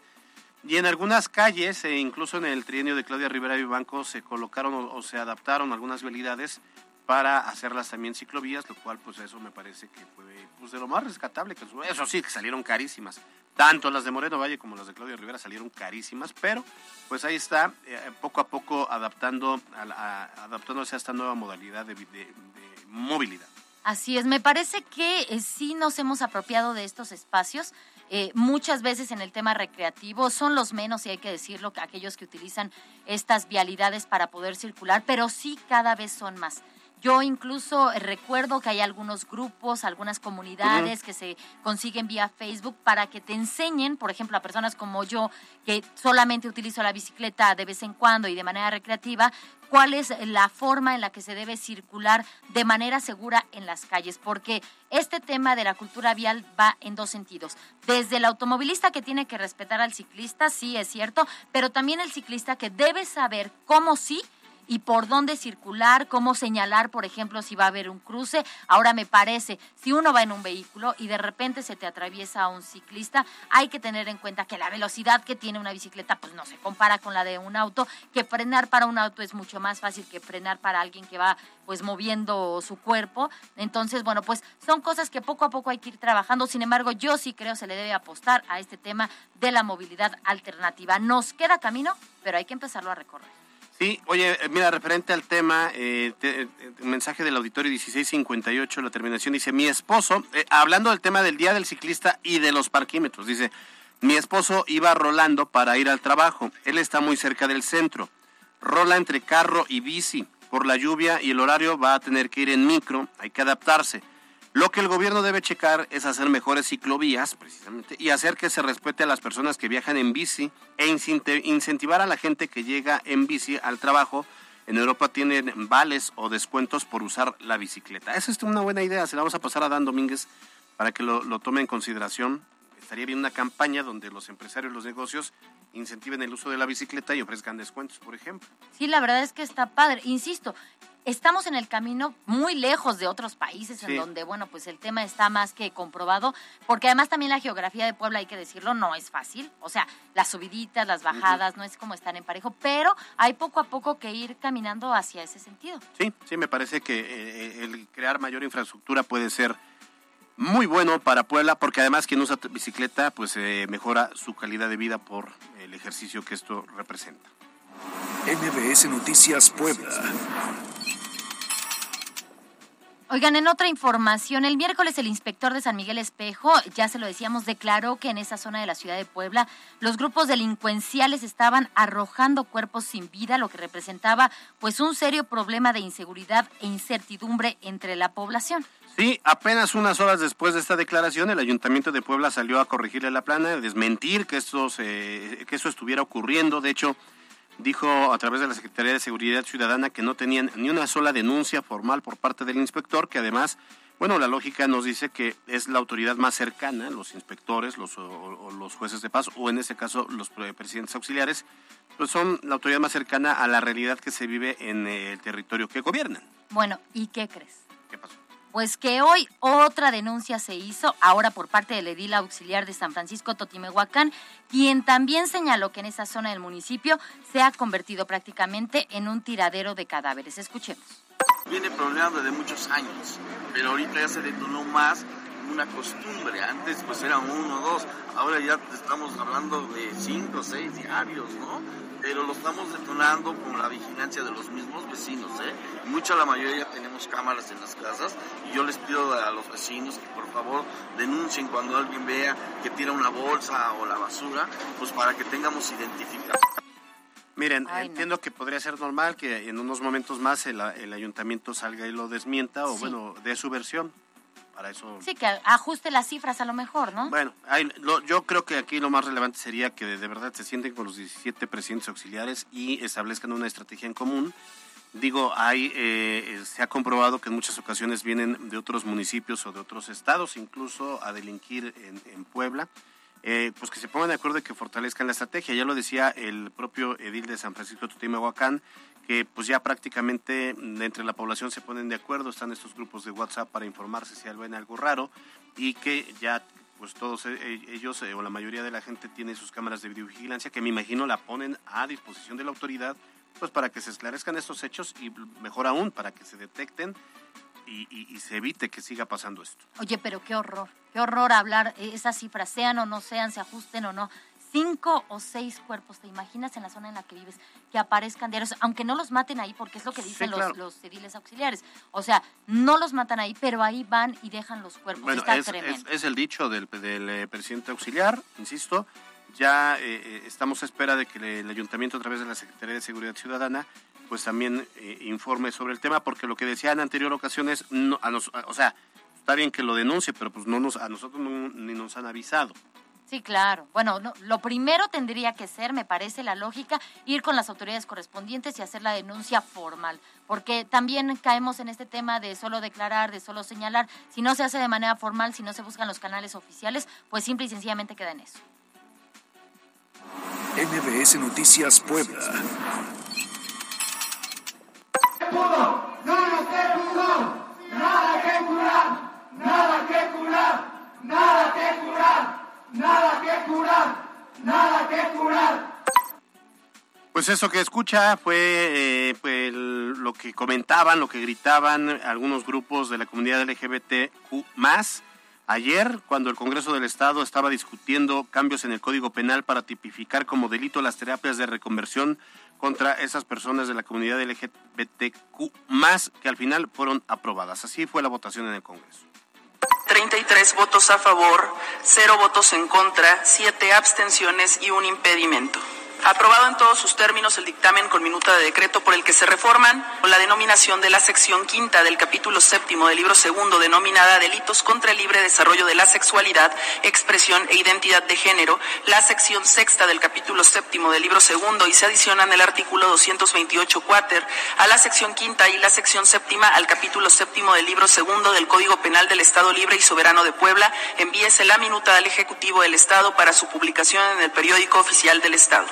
[SPEAKER 7] Y en algunas calles, e incluso en el trienio de Claudia Rivera Vivanco, se colocaron o, se adaptaron algunas vialidades para hacerlas también ciclovías, lo cual pues eso me parece que fue pues, de lo más rescatable. que Eso sí, que salieron carísimas. Tanto las de Moreno Valle como las de Claudia Rivera salieron carísimas, pero pues ahí está, eh, poco a poco adaptando a a- adaptándose a esta nueva modalidad de movilidad.
[SPEAKER 9] Así es, me parece que eh, sí nos hemos apropiado de estos espacios. Eh, muchas veces en el tema recreativo son los menos, y hay que decirlo, que aquellos que utilizan estas vialidades para poder circular, pero sí cada vez son más. Yo incluso recuerdo que hay algunos grupos, algunas comunidades que se consiguen vía Facebook para que te enseñen, por ejemplo, a personas como yo, que solamente utilizo la bicicleta de vez en cuando y de manera recreativa, cuál es la forma en la que se debe circular de manera segura en las calles, porque este tema de la cultura vial va en dos sentidos. Desde el automovilista que tiene que respetar al ciclista, sí es cierto, pero también el ciclista que debe saber cómo sí y por dónde circular, cómo señalar, por ejemplo, si va a haber un cruce. Ahora me parece, si uno va en un vehículo y de repente se te atraviesa un ciclista, hay que tener en cuenta que la velocidad que tiene una bicicleta pues no se compara con la de un auto, que frenar para un auto es mucho más fácil que frenar para alguien que va pues moviendo su cuerpo. Entonces, bueno, pues son cosas que poco a poco hay que ir trabajando. Sin embargo, yo sí creo se le debe apostar a este tema de la movilidad alternativa. Nos queda camino, pero hay que empezarlo a recorrer.
[SPEAKER 7] Sí, oye, eh, mira, referente al tema, eh, te- eh, mensaje del auditorio 1658, la terminación dice, mi esposo, eh, hablando del tema del Día del Ciclista y de los parquímetros, dice, mi esposo iba rolando para ir al trabajo, él está muy cerca del centro, rola entre carro y bici, por la lluvia y el horario va a tener que ir en micro, hay que adaptarse. Lo que el gobierno debe checar es hacer mejores ciclovías, precisamente, y hacer que se respete a las personas que viajan en bici e incentivar a la gente que llega en bici al trabajo. En Europa tienen vales o descuentos por usar la bicicleta. Esa es una buena idea, se la vamos a pasar a Dan Domínguez para que lo, lo tome en consideración. Estaría bien una campaña donde los empresarios, los negocios incentiven el uso de la bicicleta y ofrezcan descuentos, por ejemplo.
[SPEAKER 9] Sí, la verdad es que está padre. Insisto, estamos en el camino muy lejos de otros países
[SPEAKER 7] Sí.
[SPEAKER 9] en donde, bueno, pues el tema está más que comprobado, porque además también la geografía de Puebla, hay que decirlo, no es fácil. O sea, las subiditas, las bajadas, no es como estar en parejo, pero hay poco a poco que ir caminando hacia ese sentido.
[SPEAKER 7] Sí, sí, me parece que eh, el crear mayor infraestructura puede ser muy bueno para Puebla, porque además quien usa bicicleta, pues eh, mejora su calidad de vida por el ejercicio que esto representa.
[SPEAKER 1] MBS Noticias Puebla.
[SPEAKER 9] Oigan, en otra información, el miércoles el inspector de San Miguel Espejo, ya se lo decíamos, declaró que en esa zona de la ciudad de Puebla los grupos delincuenciales estaban arrojando cuerpos sin vida, lo que representaba pues un serio problema de inseguridad e incertidumbre entre la población.
[SPEAKER 7] Sí, apenas unas horas después de esta declaración, el Ayuntamiento de Puebla salió a corregirle la plana, a desmentir que, esto se- que eso estuviera ocurriendo. De hecho, dijo a través de la Secretaría de Seguridad Ciudadana que no tenían ni una sola denuncia formal por parte del inspector, que además, bueno, la lógica nos dice que es la autoridad más cercana, los inspectores, los, o, o los jueces de paz, o en este caso los pre- presidentes auxiliares, pues son la autoridad más cercana a la realidad que se vive en el territorio que gobiernan.
[SPEAKER 9] Bueno, ¿y qué crees?
[SPEAKER 7] ¿Qué pasó?
[SPEAKER 9] Pues que hoy otra denuncia se hizo, ahora por parte del edil auxiliar de San Francisco Totimehuacán, quien también señaló que en esa zona del municipio se ha convertido prácticamente en un tiradero de cadáveres. Escuchemos.
[SPEAKER 3] Viene problemando desde muchos años, pero ahorita ya se detonó más una costumbre. Antes pues eran uno o dos, ahora ya estamos hablando de cinco o seis diarios, ¿no? Pero lo estamos detonando con la vigilancia de los mismos vecinos, ¿eh? Mucha la mayoría tenemos cámaras en las casas y yo les pido a los vecinos que por favor denuncien cuando alguien vea que tira una bolsa o la basura, pues para que tengamos identificación.
[SPEAKER 7] Miren,
[SPEAKER 9] Ay, no.
[SPEAKER 7] entiendo que podría ser normal que en unos momentos más el, el ayuntamiento salga y lo desmienta o
[SPEAKER 9] Sí.
[SPEAKER 7] bueno, dé su versión. Para eso...
[SPEAKER 9] Sí, que ajuste las cifras a lo mejor, ¿no?
[SPEAKER 7] Bueno, hay- lo- yo creo que aquí lo más relevante sería que de, de verdad se sienten con los 17 presidentes auxiliares y establezcan una estrategia en común. Digo, hay, eh, se ha comprobado que en muchas ocasiones vienen de otros municipios o de otros estados, incluso a delinquir en, en Puebla. Eh, pues que se pongan de acuerdo y que fortalezcan la estrategia. Ya lo decía el propio edil de San Francisco Tutimehuacán, que pues ya prácticamente mm, entre la población se ponen de acuerdo, están estos grupos de WhatsApp para informarse si ven algo raro y que ya pues todos eh, ellos eh, o la mayoría de la gente tiene sus cámaras de videovigilancia que me imagino la ponen a disposición de la autoridad pues para que se esclarezcan estos hechos y mejor aún para que se detecten y, y- y se evite que siga pasando esto.
[SPEAKER 9] Oye, pero qué horror, qué horror hablar eh, esas cifras, sean o no sean, se ajusten o no. Cinco o seis cuerpos, ¿te imaginas en la zona en la que vives que aparezcan diarios? Aunque no los maten ahí, porque es lo que
[SPEAKER 7] Sí,
[SPEAKER 9] dicen
[SPEAKER 7] claro.
[SPEAKER 9] los, los ediles auxiliares. O sea, no los matan ahí, pero ahí van y dejan los cuerpos.
[SPEAKER 7] Bueno,
[SPEAKER 9] Está
[SPEAKER 7] es,
[SPEAKER 9] tremendo.
[SPEAKER 7] es- es el dicho del, del, eh, presidente auxiliar, insisto, ya eh, eh, estamos a espera de que el ayuntamiento a través de la Secretaría de Seguridad Ciudadana pues también eh, informe sobre el tema porque lo que decía en anterior ocasiones no, o sea está bien que lo denuncie pero pues no nos a nosotros no- ni nos han avisado
[SPEAKER 9] Sí, claro. Bueno, no, lo primero tendría que ser, me parece la lógica, ir con las autoridades correspondientes y hacer la denuncia formal, porque también caemos en este tema de solo declarar, de solo señalar. Si no se hace de manera formal, si no se buscan los canales oficiales, pues simple y sencillamente queda en eso.
[SPEAKER 1] MBS Noticias Puebla.
[SPEAKER 7] Pues eso que escucha fue eh, pues, lo que comentaban, lo que gritaban algunos grupos de la comunidad LGBTQ ayer cuando el Congreso del Estado estaba discutiendo cambios en el Código Penal para tipificar como delito las terapias de reconversión contra esas personas de la comunidad LGBTQ que al final fueron aprobadas. Así fue la votación en el Congreso.
[SPEAKER 4] 33 votos a favor, 0 votos en contra, 7 abstenciones y un impedimento. Aprobado en todos sus términos el dictamen con minuta de decreto por el que se reforman la denominación de la sección quinta del capítulo séptimo del libro segundo denominada Delitos contra el libre desarrollo de la sexualidad, expresión e identidad de género, la sección sexta del capítulo séptimo del libro segundo y se adicionan el artículo 228 cuater a la sección quinta y la sección séptima al capítulo séptimo del libro segundo del Código Penal del Estado Libre y Soberano de Puebla, envíese la minuta al Ejecutivo del Estado para su publicación en el periódico oficial del Estado.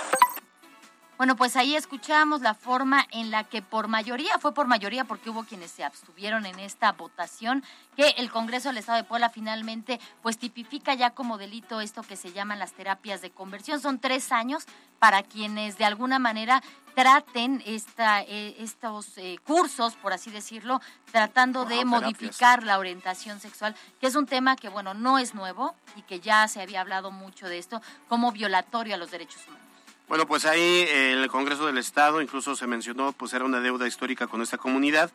[SPEAKER 9] Bueno, pues ahí escuchamos la forma en la que por mayoría, fue por mayoría porque hubo quienes se abstuvieron en esta votación, que el Congreso del Estado de Puebla finalmente pues tipifica ya como delito esto que se llaman las terapias de conversión. Son tres años para quienes de alguna manera traten esta, eh, estos eh, cursos, por así decirlo, tratando de modificar la orientación sexual, que es un tema que, bueno, no es nuevo y que ya se había hablado mucho de esto como violatorio a los derechos humanos.
[SPEAKER 7] Bueno, pues ahí eh, el Congreso del Estado incluso se mencionó, pues era una deuda histórica con esta comunidad,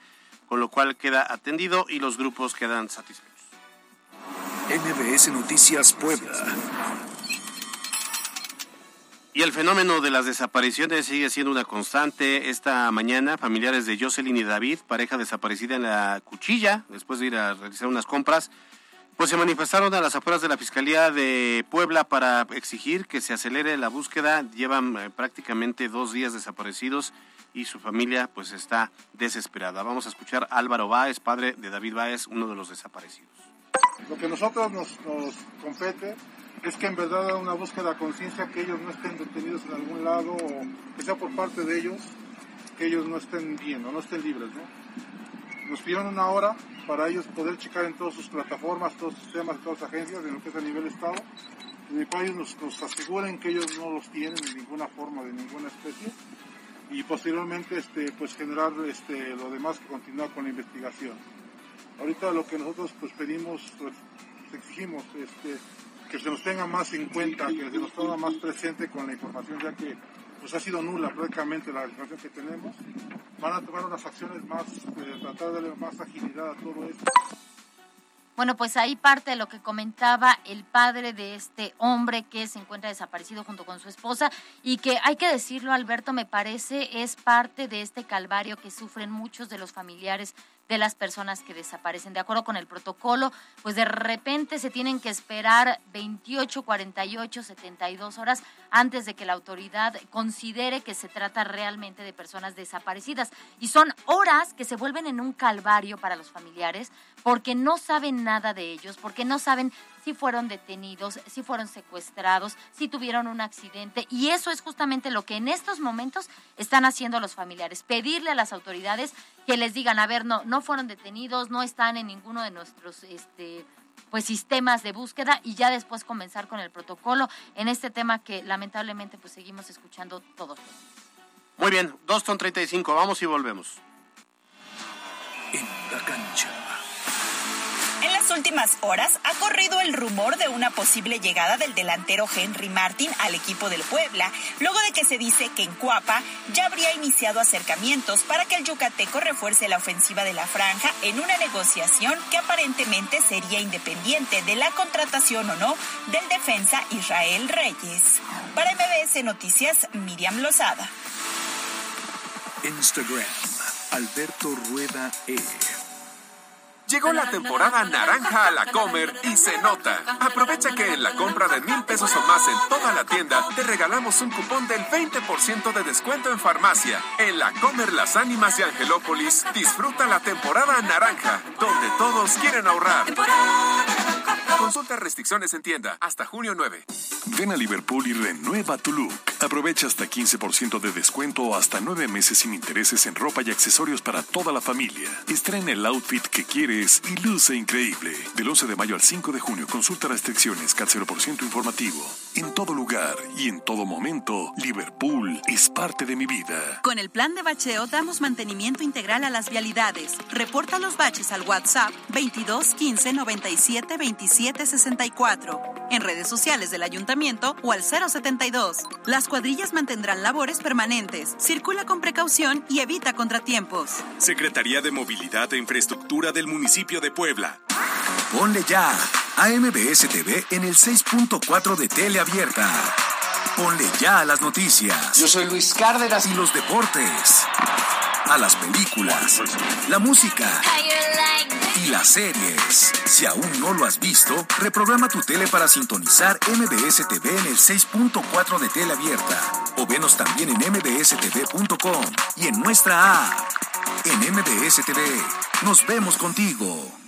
[SPEAKER 7] con lo cual queda atendido y los grupos quedan satisfechos.
[SPEAKER 1] MBS Noticias Puebla.
[SPEAKER 7] Y el fenómeno de las desapariciones sigue siendo una constante. Esta mañana, familiares de Jocelyn y David, pareja desaparecida en la cuchilla, después de ir a realizar unas compras, pues se manifestaron a las afueras de la Fiscalía de Puebla para exigir que se acelere la búsqueda. Llevan eh, prácticamente dos días desaparecidos y su familia pues está desesperada. Vamos a escuchar a Álvaro Báez, padre de David Báez, uno de los desaparecidos.
[SPEAKER 2] Lo que a nosotros nos, compete es que en verdad haga una búsqueda a conciencia, que ellos no estén detenidos en algún lado o que sea por parte de ellos, que ellos no estén bien o no estén libres. ¿no? Nos pidieron una hora para ellos poder checar en todas sus plataformas, todos sus sistemas, todas las agencias, en lo que es a nivel Estado, en el cual ellos nos, nos aseguren que ellos no los tienen de ninguna forma, de ninguna especie, y posteriormente este, pues generar este, lo demás que continúa con la investigación. Ahorita lo que nosotros pues pedimos, pues, exigimos este, que se nos tenga más en cuenta, que se nos tenga más presente con la información, ya que pues ha sido nula prácticamente la información que tenemos. Van a tomar unas acciones más, eh, tratar de darle más agilidad a todo esto.
[SPEAKER 9] Bueno, pues ahí parte de lo que comentaba el padre de este hombre que se encuentra desaparecido junto con su esposa y que hay que decirlo, Alberto, me parece es parte de este calvario que sufren muchos de los familiares de las personas que desaparecen. De acuerdo con el protocolo, pues de repente se tienen que esperar 28, 48, 72 horas antes de que la autoridad considere que se trata realmente de personas desaparecidas. Y son horas que se vuelven en un calvario para los familiares porque no saben nada de ellos, porque no saben si fueron detenidos, si fueron secuestrados, si tuvieron un accidente. Y eso es justamente lo que en estos momentos están haciendo los familiares, pedirle a las autoridades que les digan, a ver, no, no fueron detenidos, no están en ninguno de nuestros este, pues sistemas de búsqueda y ya después comenzar con el protocolo en este tema que lamentablemente pues seguimos escuchando todos.
[SPEAKER 7] Muy bien, 2 con 35, vamos y volvemos.
[SPEAKER 1] En la cancha.
[SPEAKER 11] Las últimas horas ha corrido el rumor de una posible llegada del delantero Henry Martin al equipo del Puebla, luego de que se dice que en Cuapa ya habría iniciado acercamientos para que el yucateco refuerce la ofensiva de la franja en una negociación que aparentemente sería independiente de la contratación o no del defensa Israel Reyes. Para MBS Noticias, Miriam Lozada.
[SPEAKER 1] Instagram, Alberto Rueda E.
[SPEAKER 12] Llegó la temporada naranja a la Comer y se nota. Aprovecha que en la compra de mil pesos o más en toda la tienda te regalamos un cupón del 20% de descuento en farmacia. En la Comer Las Ánimas de Angelópolis, disfruta la temporada naranja, donde todos quieren ahorrar. Consulta restricciones en tienda hasta junio 9.
[SPEAKER 13] Ven a Liverpool y renueva tu look. Aprovecha hasta 15% de descuento o hasta 9 meses sin intereses en ropa y accesorios para toda la familia. Estrena el outfit que quieres y luce increíble. Del 11 de mayo al 5 de junio, consulta restricciones, CAT 0% informativo. En todo lugar y en todo momento, Liverpool es parte de mi vida.
[SPEAKER 14] Con el plan de bacheo damos mantenimiento integral a las vialidades. Reporta los baches al WhatsApp 22 15 97 27 64. En redes sociales del ayuntamiento o al 072. Las cuadrillas mantendrán labores permanentes. Circula con precaución y evita contratiempos.
[SPEAKER 15] Secretaría de Movilidad e Infraestructura del municipio de Puebla.
[SPEAKER 1] Ponle ya a MBS TV en el 6.4 de Tele Abierta. Ponle ya a las noticias.
[SPEAKER 8] Yo soy Luis Cárdenas.
[SPEAKER 1] Y los deportes. A las películas, la música y las series. Si aún no lo has visto, reprograma tu tele para sintonizar MBS TV en el 6.4 de tele abierta. O venos también en mbstv.com y en nuestra app. En MBS TV, nos vemos contigo.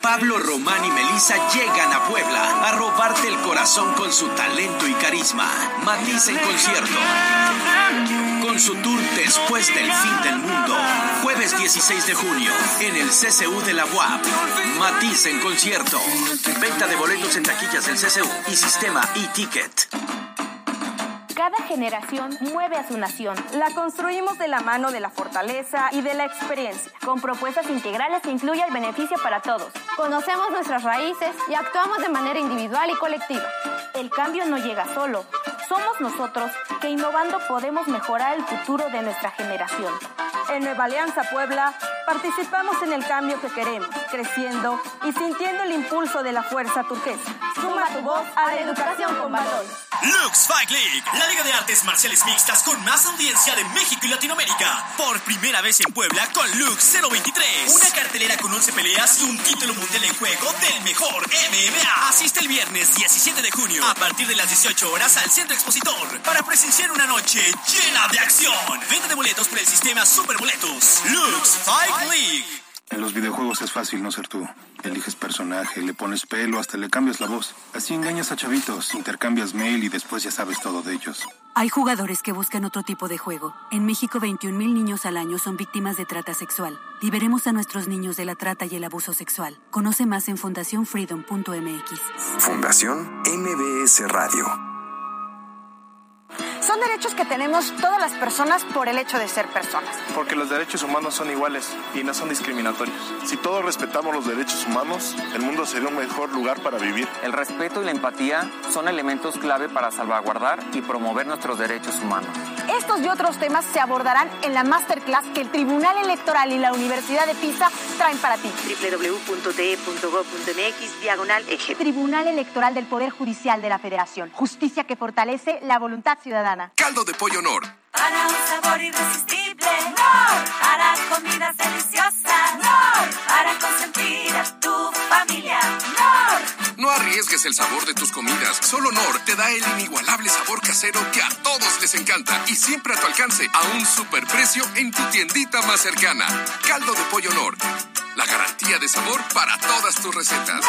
[SPEAKER 16] Pablo Román y Melissa llegan a Puebla a robarte el corazón con su talento y carisma. Matiz en concierto. Con su tour Después del Fin del Mundo. Jueves 16 de junio en el CCU de la UAP. Matiz en concierto. Venta de boletos en taquillas del CCU y sistema e-ticket.
[SPEAKER 17] Cada generación mueve a su nación. La construimos de la mano de la fortaleza y de la experiencia.
[SPEAKER 18] Con propuestas integrales que incluye el beneficio para todos.
[SPEAKER 17] Conocemos nuestras raíces y actuamos de manera individual y colectiva.
[SPEAKER 18] El cambio no llega solo. Somos nosotros que innovando podemos mejorar el futuro de nuestra generación.
[SPEAKER 17] En Nueva Alianza Puebla participamos en el cambio que queremos, creciendo y sintiendo el impulso de la fuerza turquesa. Suma tu voz a la educación con valor.
[SPEAKER 19] Lux Fight League, la liga de artes marciales mixtas con más audiencia de México y Latinoamérica. Por primera vez en Puebla con Lux 023. Una cartelera con 11 peleas y un título mundial en juego del mejor MMA. Asiste el viernes 17 de junio a partir de las 18 horas al Centro Expositor para presenciar una noche llena de acción. Venta de boletos por el sistema Superboletos. Lux Fight League.
[SPEAKER 5] En los videojuegos es fácil no ser tú. Eliges personaje, le pones pelo, hasta le cambias la voz. Así engañas a chavitos, intercambias mail y después ya sabes todo de ellos.
[SPEAKER 20] Hay jugadores que buscan otro tipo de juego. En México, 21 mil niños al año son víctimas de trata sexual. Liberemos a nuestros niños de la trata y el abuso sexual. Conoce más en fundacionfreedom.mx.
[SPEAKER 1] Fundación MBS Radio.
[SPEAKER 21] Son derechos que tenemos todas las personas por el hecho de ser personas.
[SPEAKER 22] Porque los derechos humanos son iguales y no son discriminatorios.
[SPEAKER 23] Si todos respetamos los derechos humanos, el mundo sería un mejor lugar para vivir.
[SPEAKER 24] El respeto y la empatía son elementos clave para salvaguardar y promover nuestros derechos humanos.
[SPEAKER 21] Estos y otros temas se abordarán en la masterclass que el Tribunal Electoral y la Universidad de Pisa traen para ti.
[SPEAKER 18] www.te.gov.mx diagonal eje. Tribunal Electoral del Poder Judicial de la Federación. Justicia que fortalece la voluntad ciudadana.
[SPEAKER 12] Caldo de pollo Nor.
[SPEAKER 25] Para un sabor irresistible. Para comidas deliciosas. Para consentir a tu familia.
[SPEAKER 12] No arriesgues el sabor de tus comidas. Solo Nor te da el inigualable sabor casero que a todos les encanta y siempre a tu alcance a un superprecio en tu tiendita más cercana. Caldo de pollo Nor. La garantía de sabor para todas tus recetas.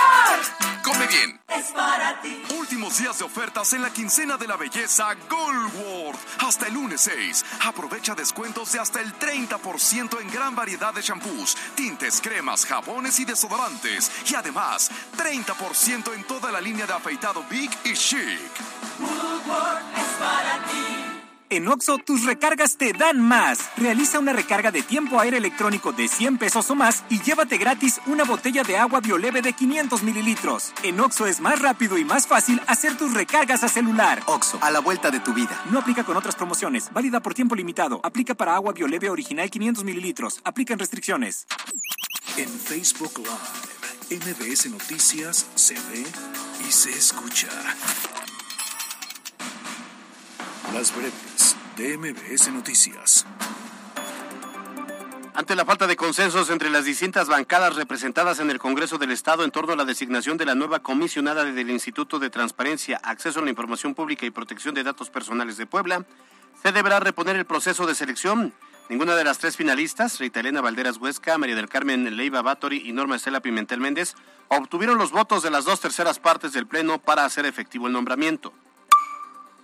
[SPEAKER 12] Come bien.
[SPEAKER 25] Es para ti.
[SPEAKER 12] Últimos días de ofertas en la quincena de la belleza Gold World. Hasta el lunes 6. Aprovecha descuentos de hasta el 30% en gran variedad de shampoos, tintes, cremas, jabones y desodorantes. Y además, 30% en toda la línea de afeitado Big y Chic.
[SPEAKER 25] Gold World es para ti. En Oxo, tus recargas te dan más. Realiza una recarga de tiempo aire electrónico de 100 pesos o más y llévate gratis una botella de agua Bioleve de 500 mililitros. En Oxo es más rápido y más fácil hacer tus recargas a celular.
[SPEAKER 26] Oxo, a la vuelta de tu vida.
[SPEAKER 25] No aplica con otras promociones. Válida por tiempo limitado. Aplica para agua Bioleve original 500 mililitros. Aplican restricciones.
[SPEAKER 27] En Facebook Live, MBS Noticias se ve y se escucha. Las breves de MBS Noticias.
[SPEAKER 7] Ante la falta de consensos entre las distintas bancadas representadas en el Congreso del Estado en torno a la designación de la nueva comisionada del Instituto de Transparencia, Acceso a la Información Pública y Protección de Datos Personales de Puebla, se deberá reponer el proceso de selección. Ninguna de las tres finalistas, Rita Elena Valderas Huesca, María del Carmen Leiva Batory y Norma Estela Pimentel Méndez, obtuvieron los votos de las dos terceras partes del Pleno para hacer efectivo el nombramiento.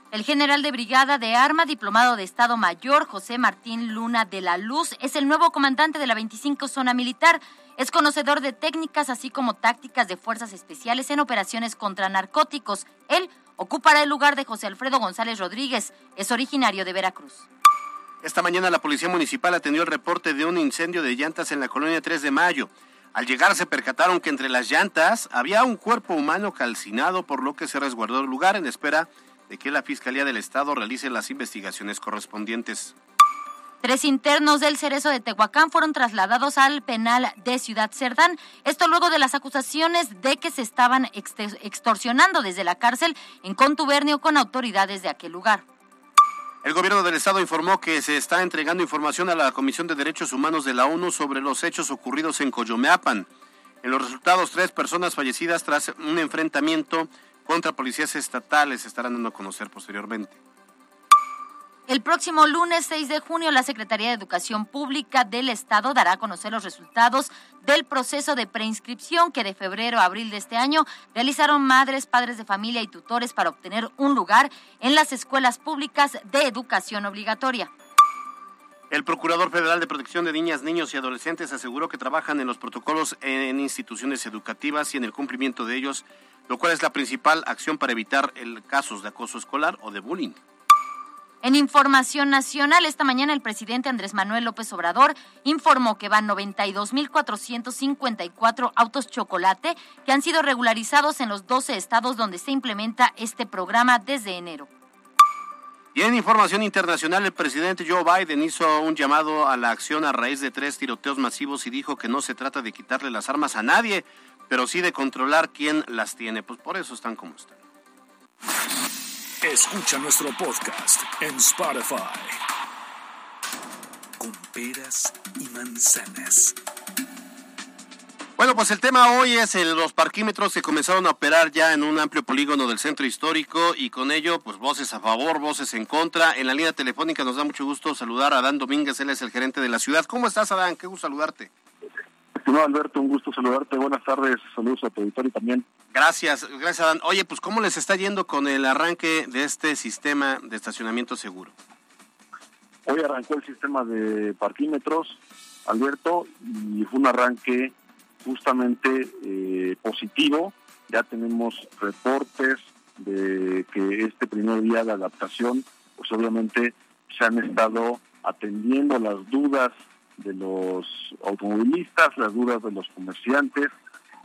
[SPEAKER 9] El general de brigada de arma, diplomado de Estado Mayor, José Martín Luna de la Luz, es el nuevo comandante de la 25 Zona Militar. Es conocedor de técnicas así como tácticas de fuerzas especiales en operaciones contra narcóticos. Él ocupará el lugar de José Alfredo González Rodríguez. Es originario de Veracruz.
[SPEAKER 7] Esta mañana la Policía Municipal atendió el reporte de un incendio de llantas en la colonia 3 de Mayo. Al llegar se percataron que entre las llantas había un cuerpo humano calcinado, por lo que se resguardó el lugar en espera de que la Fiscalía del Estado realice las investigaciones correspondientes.
[SPEAKER 9] Tres internos del Cerezo de Tehuacán fueron trasladados al penal de Ciudad Cerdán. Esto luego de las acusaciones de que se estaban extorsionando desde la cárcel en contubernio con autoridades de aquel lugar.
[SPEAKER 7] El gobierno del estado informó que se está entregando información a la Comisión de Derechos Humanos de la ONU sobre los hechos ocurridos en Coyomeapan. En los resultados, tres personas fallecidas tras un enfrentamiento contra policías estatales estarán dando a conocer posteriormente.
[SPEAKER 9] El próximo lunes 6 de junio, la Secretaría de Educación Pública del Estado dará a conocer los resultados del proceso de preinscripción que de febrero a abril de este año realizaron madres, padres de familia y tutores para obtener un lugar en las escuelas públicas de educación obligatoria.
[SPEAKER 7] El Procurador Federal de Protección de Niñas, Niños y Adolescentes aseguró que trabajan en los protocolos en instituciones educativas y en el cumplimiento de ellos, lo cual es la principal acción para evitar el casos de acoso escolar o de bullying.
[SPEAKER 9] En información nacional, esta mañana el presidente Andrés Manuel López Obrador informó que van 92.454 autos chocolate que han sido regularizados en los 12 estados donde se implementa este programa desde enero.
[SPEAKER 7] Y en información internacional, el presidente Joe Biden hizo un llamado a la acción a raíz de tres tiroteos masivos y dijo que no se trata de quitarle las armas a nadie, pero sí de controlar quién las tiene. Pues por eso están como están.
[SPEAKER 27] Escucha nuestro podcast en Spotify. Con peras y manzanas.
[SPEAKER 7] Bueno, pues el tema hoy es los parquímetros que comenzaron a operar ya en un amplio polígono del centro histórico y con ello, pues voces a favor, voces en contra. En la línea telefónica nos da mucho gusto saludar a Adán Domínguez, él es el gerente de la ciudad. ¿Cómo estás, Adán? Qué gusto saludarte.
[SPEAKER 28] Estimado Alberto, un gusto saludarte. Buenas tardes, saludos a tu auditorio también.
[SPEAKER 7] Gracias, gracias, Adán. Oye, pues ¿cómo les está yendo con el arranque de este sistema de estacionamiento seguro?
[SPEAKER 28] Hoy arrancó el sistema de parquímetros, Alberto, y fue un arranque justamente eh, positivo. Ya tenemos reportes de que este primer día de adaptación, pues obviamente se han estado atendiendo las dudas de los automovilistas, las dudas de los comerciantes.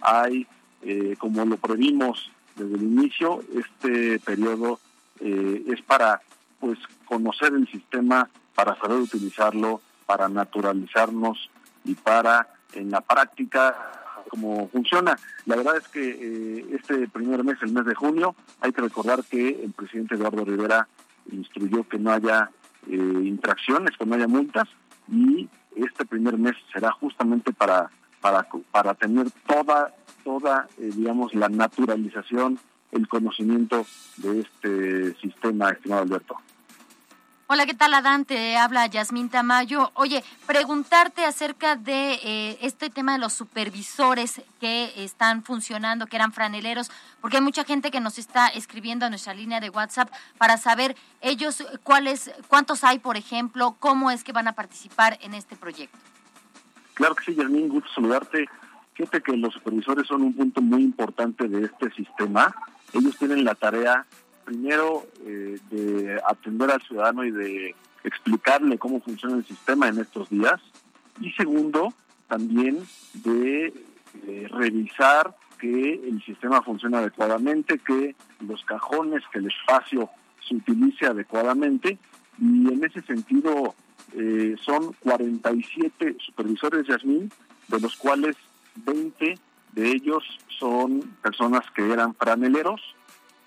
[SPEAKER 28] Hay, eh, como lo previmos desde el inicio, este periodo eh, es para pues conocer el sistema, para saber utilizarlo, para naturalizarnos y para en la práctica cómo funciona. La verdad es que eh, este primer mes, el mes de junio, hay que recordar que el presidente Eduardo Rivera instruyó que no haya eh, infracciones, que no haya multas y este primer mes será justamente para para para tener toda toda eh, digamos la naturalización, el conocimiento de este sistema, estimado Alberto.
[SPEAKER 9] Hola, ¿qué tal, Adán? Te habla Yasmín Tamayo. Oye, preguntarte acerca de eh, este tema de los supervisores que están funcionando, que eran franeleros, porque hay mucha gente que nos está escribiendo a nuestra línea de WhatsApp para saber ellos cuáles, cuántos hay, por ejemplo, cómo es que van a participar en este proyecto.
[SPEAKER 28] Claro que sí, Yasmín, gusto saludarte. Fíjate que los supervisores son un punto muy importante de este sistema. Ellos tienen la tarea primero eh, de atender al ciudadano y de explicarle cómo funciona el sistema en estos días. Y segundo, también de eh, revisar que el sistema funciona adecuadamente, que los cajones, que el espacio se utilice adecuadamente. Y en ese sentido eh, son 47 supervisores, Yasmín, de los cuales 20 de ellos son personas que eran franeleros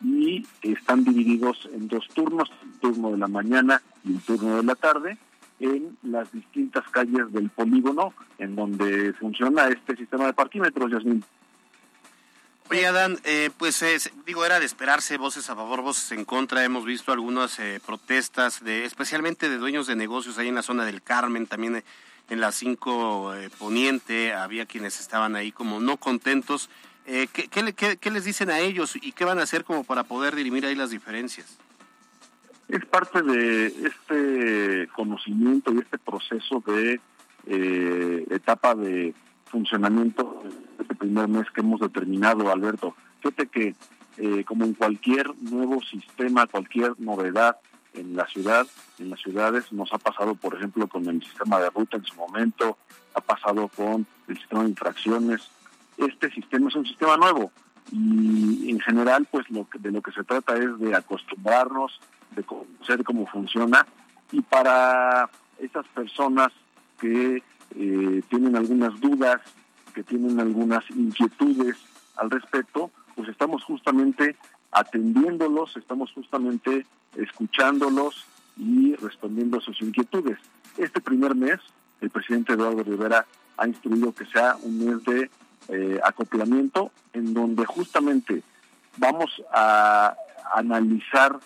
[SPEAKER 28] y están divididos en dos turnos, el turno de la mañana y el turno de la tarde, en las distintas calles del polígono en donde funciona este sistema de parquímetros, Yasmín.
[SPEAKER 7] Oye, Adán, eh, pues digo, era de esperarse voces a favor, voces en contra. Hemos visto algunas eh, protestas, de, especialmente de dueños de negocios ahí en la zona del Carmen, también en la 5 eh, Poniente, había quienes estaban ahí como no contentos. ¿Qué, qué, qué, les dicen a ellos y qué van a hacer como para poder dirimir ahí las diferencias?
[SPEAKER 28] Es parte de este conocimiento y este proceso de etapa de funcionamiento este primer mes que hemos determinado, Alberto. Fíjate que eh, como en cualquier nuevo sistema, cualquier novedad en la ciudad, en las ciudades, nos ha pasado, por ejemplo, con el sistema de ruta en su momento, ha pasado con el sistema de infracciones. Este sistema es un sistema nuevo y en general, pues lo que, de lo que se trata es de acostumbrarnos, de conocer cómo funciona y para esas personas que eh, tienen algunas dudas, que tienen algunas inquietudes al respecto, pues estamos justamente atendiéndolos, estamos justamente escuchándolos y respondiendo a sus inquietudes. Este primer mes, el presidente Eduardo Rivera ha instruido que sea un mes de eh, acoplamiento en donde justamente vamos a analizar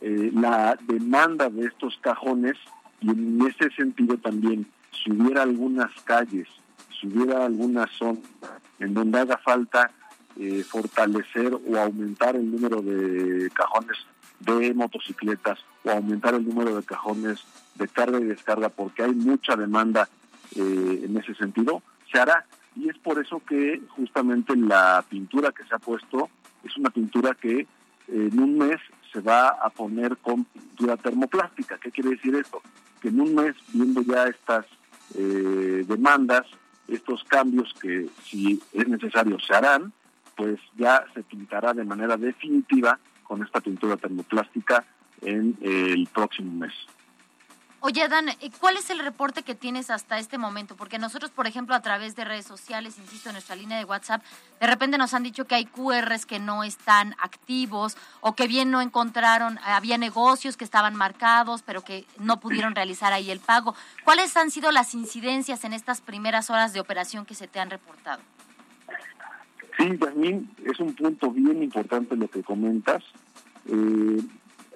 [SPEAKER 28] eh, la demanda de estos cajones y en ese sentido también si hubiera algunas calles, si hubiera alguna zona en donde haga falta eh, fortalecer o aumentar el número de cajones de motocicletas o aumentar el número de cajones de carga y descarga porque hay mucha demanda eh, en ese sentido, se hará. Y es por eso que justamente la pintura que se ha puesto es una pintura que en un mes se va a poner con pintura termoplástica. ¿Qué quiere decir esto? Que en un mes, viendo ya estas eh, demandas, estos cambios que si es necesario se harán, pues ya se pintará de manera definitiva con esta pintura termoplástica en el próximo mes.
[SPEAKER 9] Oye, Dan, eh, ¿cuál es el reporte que tienes hasta este momento? Porque nosotros, por ejemplo, a través de redes sociales, insisto, en nuestra línea de WhatsApp, de repente nos han dicho que hay QRs que no están activos o que bien no encontraron, había negocios que estaban marcados, pero que no pudieron realizar ahí el pago. ¿Cuáles han sido las incidencias en estas primeras horas de operación que se te han reportado?
[SPEAKER 28] Sí, Yasmín, es un punto bien importante lo que comentas. Eh,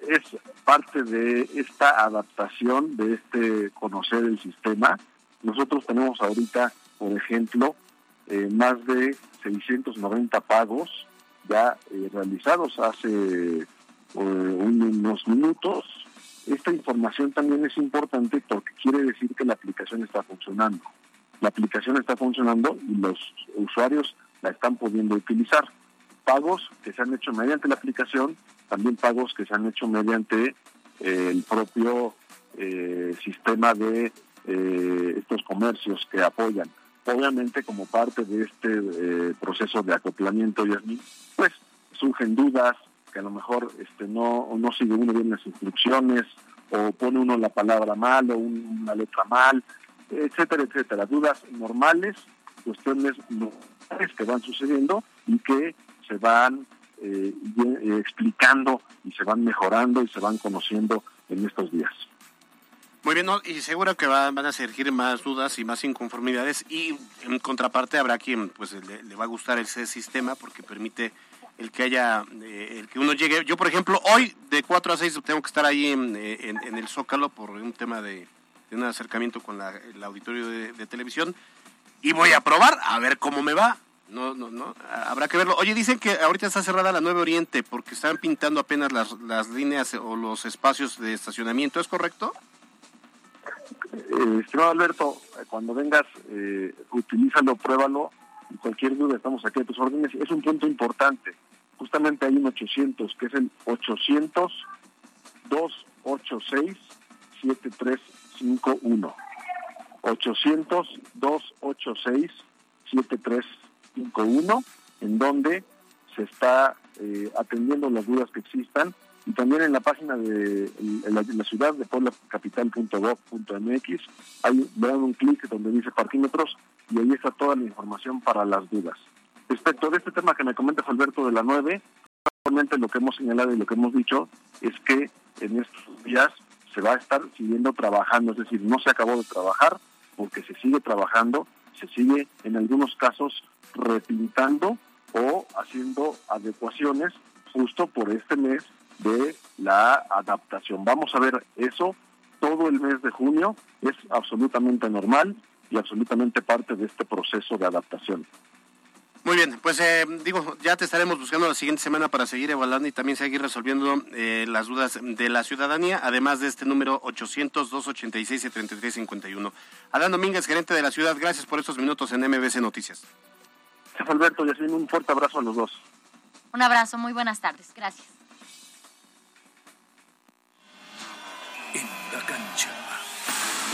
[SPEAKER 28] es parte de esta adaptación, de este conocer el sistema. Nosotros tenemos ahorita, por ejemplo, eh, más de 690 pagos ya eh, realizados hace eh, unos minutos. Esta información también es importante porque quiere decir que la aplicación está funcionando. La aplicación está funcionando y los usuarios la están pudiendo utilizar. Pagos que se han hecho mediante la aplicación también pagos que se han hecho mediante eh, el propio eh, sistema de eh, estos comercios que apoyan. Obviamente, como parte de este proceso de acoplamiento, Yasmin, pues surgen dudas que a lo mejor este, no, no sigue uno bien las instrucciones o pone uno la palabra mal o una letra mal, etcétera, etcétera. Dudas normales, cuestiones normales que van sucediendo y que se van eh, eh, explicando y se van mejorando y se van conociendo en estos días.
[SPEAKER 7] Muy bien, y seguro que van a surgir más dudas y más inconformidades y en contraparte habrá quien pues le, va a gustar ese sistema porque permite el que haya, eh, el que uno llegue. Yo, por ejemplo, hoy de 4 a 6 tengo que estar ahí en, el Zócalo por un tema de, un acercamiento con el auditorio de televisión y voy a probar a ver cómo me va. No, no, no, habrá que verlo. Oye, dicen que ahorita está cerrada la 9 Oriente porque están pintando apenas las, las líneas o los espacios de estacionamiento, ¿es correcto?
[SPEAKER 28] Eh, estimado Alberto, cuando vengas, eh, utilízalo, pruébalo. Cualquier duda, estamos aquí a tus órdenes. Es un punto importante. justamente hay un 800, que es el 800 286 7351. 800 286 7351, en donde se está eh, atendiendo las dudas que existan y también en la página de la, ciudad de pueblacapital.gov.mx hay un clic donde dice parquímetros y ahí está toda la información para las dudas. Respecto de este tema que me comentas Alberto de la 9, realmente lo que hemos señalado y lo que hemos dicho es que en estos días se va a estar siguiendo trabajando, es decir, no se acabó de trabajar porque se sigue trabajando, se sigue en algunos casos repintando o haciendo adecuaciones justo por este mes de la adaptación. Vamos a ver eso todo el mes de junio, es absolutamente normal y absolutamente parte de este proceso de adaptación.
[SPEAKER 7] Muy bien, pues eh, digo, ya te estaremos buscando la siguiente semana para seguir evaluando y también seguir resolviendo eh, las dudas de la ciudadanía, además de este número 800-286-3351. Adán Domínguez, gerente de la ciudad, gracias por estos minutos en MBC Noticias.
[SPEAKER 28] Alberto, y así un fuerte abrazo a los dos.
[SPEAKER 9] Un abrazo, muy buenas tardes, gracias.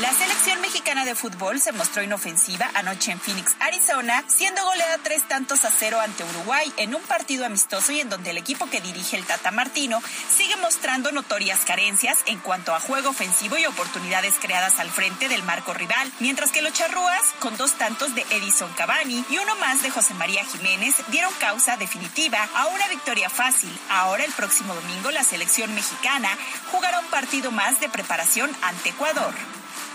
[SPEAKER 16] La
[SPEAKER 11] selección mexicana de fútbol se mostró inofensiva anoche en Phoenix, Arizona, siendo goleada tres tantos a cero ante Uruguay en un partido amistoso y en donde el equipo que dirige el Tata Martino sigue mostrando notorias carencias en cuanto a juego ofensivo y oportunidades creadas al frente del marco rival, mientras que los charrúas, con dos tantos de Edison Cavani y uno más de José María Jiménez, dieron causa definitiva a una victoria fácil. Ahora el próximo domingo la selección mexicana jugará un partido más de preparación ante Ecuador.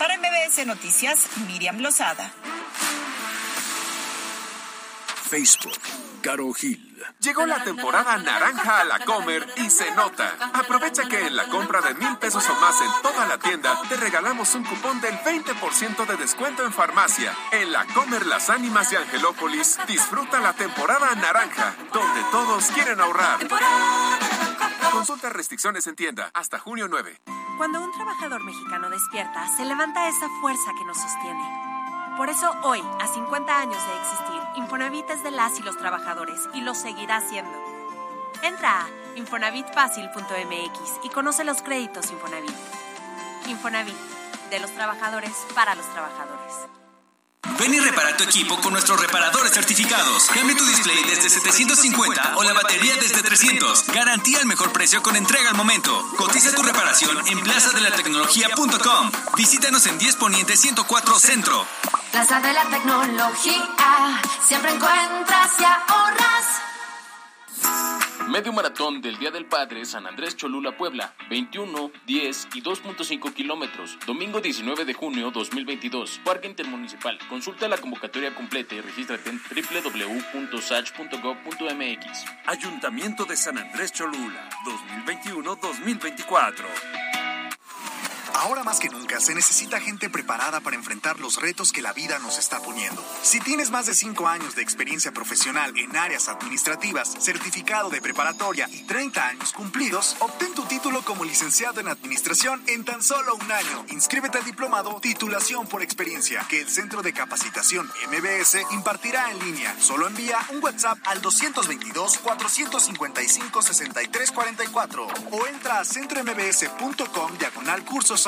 [SPEAKER 11] Para MBS Noticias, Miriam Lozada.
[SPEAKER 29] Facebook, Caro Gil.
[SPEAKER 12] Llegó la temporada naranja a la Comer y se nota. Aprovecha que en la compra de mil pesos o más en toda la tienda te regalamos un cupón del 20% de descuento en farmacia. En la Comer Las Ánimas de Angelópolis disfruta la temporada naranja, donde todos quieren ahorrar. Consulta restricciones en tienda hasta junio 9.
[SPEAKER 26] Cuando un trabajador mexicano despierta, se levanta esa fuerza que nos sostiene. Por eso hoy, a 50 años de existir, Infonavit es de las y los trabajadores y lo seguirá siendo. Entra a infonavitfacil.mx y conoce los créditos Infonavit. Infonavit, de los trabajadores para los trabajadores.
[SPEAKER 16] Ven y repara tu equipo con nuestros reparadores certificados. Cambia tu display desde 750 o la batería desde 300. Garantía el mejor precio con entrega al momento. Cotiza tu reparación en plazadelatecnología.com. Visítanos en 10 Poniente 104 Centro.
[SPEAKER 30] Plaza de la Tecnología, siempre encuentras y ahorras.
[SPEAKER 31] Medio maratón del Día del Padre San Andrés Cholula Puebla, 21, 10 y 2.5 kilómetros, domingo 19 de junio 2022, Parque Intermunicipal. Consulta la convocatoria completa y regístrate en www.sach.gov.mx.
[SPEAKER 29] Ayuntamiento de San Andrés Cholula, 2021-2024.
[SPEAKER 32] Ahora más que nunca se necesita gente preparada para enfrentar los retos que la vida nos está poniendo. Si tienes más de 5 años de experiencia profesional en áreas administrativas, certificado de preparatoria y 30 años cumplidos, obtén tu título como licenciado en administración en tan solo un año. Inscríbete al diplomado Titulación por Experiencia que el Centro de Capacitación MBS impartirá en línea. Solo envía un WhatsApp al 222-455-6344 o entra a centrombs.com diagonal cursos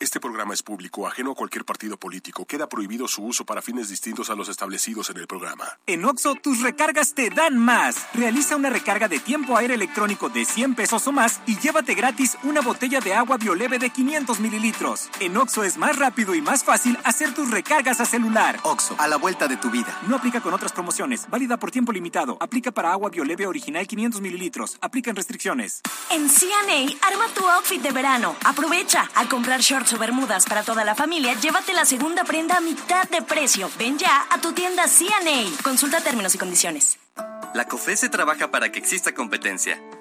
[SPEAKER 29] Este programa es público, ajeno a cualquier partido político. Queda prohibido su uso para fines distintos a los establecidos en el programa.
[SPEAKER 25] En Oxo, tus recargas te dan más. Realiza una recarga de tiempo aire electrónico de 100 pesos o más y llévate gratis una botella de agua bioleve de 500 mililitros. En Oxo es más rápido y más fácil hacer tus recargas a celular.
[SPEAKER 33] Oxo, a la vuelta de tu vida.
[SPEAKER 25] No aplica con otras promociones. Válida por tiempo limitado. Aplica para agua bioleve original 500 mililitros. Aplican restricciones.
[SPEAKER 34] En CNA, arma tu outfit de verano. Aprovecha. Al comprar shorts para toda la familia, llévate la segunda prenda a mitad de precio. Ven ya a tu tienda CNA. Consulta términos y condiciones.
[SPEAKER 35] La COFESE trabaja para que exista competencia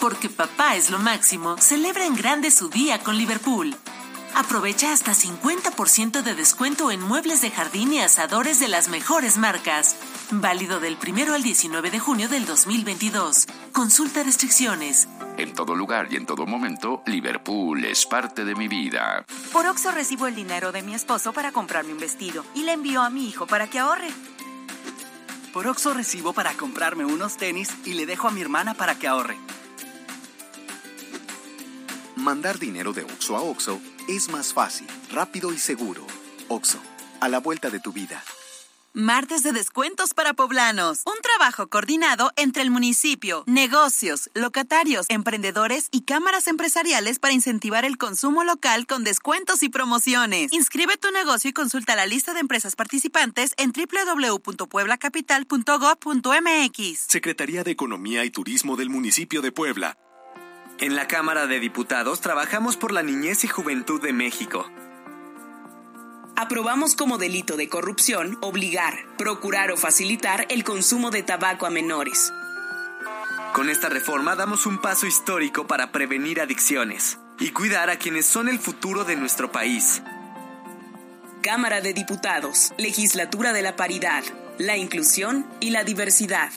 [SPEAKER 36] Porque papá es lo máximo, celebra en grande su día con Liverpool. Aprovecha hasta 50% de descuento en muebles de jardín y asadores de las mejores marcas. Válido del 1 al 19 de junio del 2022. Consulta restricciones.
[SPEAKER 37] En todo lugar y en todo momento, Liverpool es parte de mi vida.
[SPEAKER 14] Por Oxo recibo el dinero de mi esposo para comprarme un vestido y le envío a mi hijo para que ahorre.
[SPEAKER 38] Por Oxo recibo para comprarme unos tenis y le dejo a mi hermana para que ahorre.
[SPEAKER 35] Mandar dinero de Oxo a Oxo es más fácil, rápido y seguro. Oxo, a la vuelta de tu vida.
[SPEAKER 14] Martes de descuentos para poblanos. Un trabajo coordinado entre el municipio, negocios, locatarios, emprendedores y cámaras empresariales para incentivar el consumo local con descuentos y promociones. Inscribe tu negocio y consulta la lista de empresas participantes en www.pueblacapital.gov.mx.
[SPEAKER 29] Secretaría de Economía y Turismo del municipio de Puebla.
[SPEAKER 39] En la Cámara de Diputados trabajamos por la niñez y juventud de México.
[SPEAKER 40] Aprobamos como delito de corrupción obligar, procurar o facilitar el consumo de tabaco a menores.
[SPEAKER 39] Con esta reforma damos un paso histórico para prevenir adicciones y cuidar a quienes son el futuro de nuestro país.
[SPEAKER 40] Cámara de Diputados, Legislatura de la Paridad, la Inclusión y la Diversidad.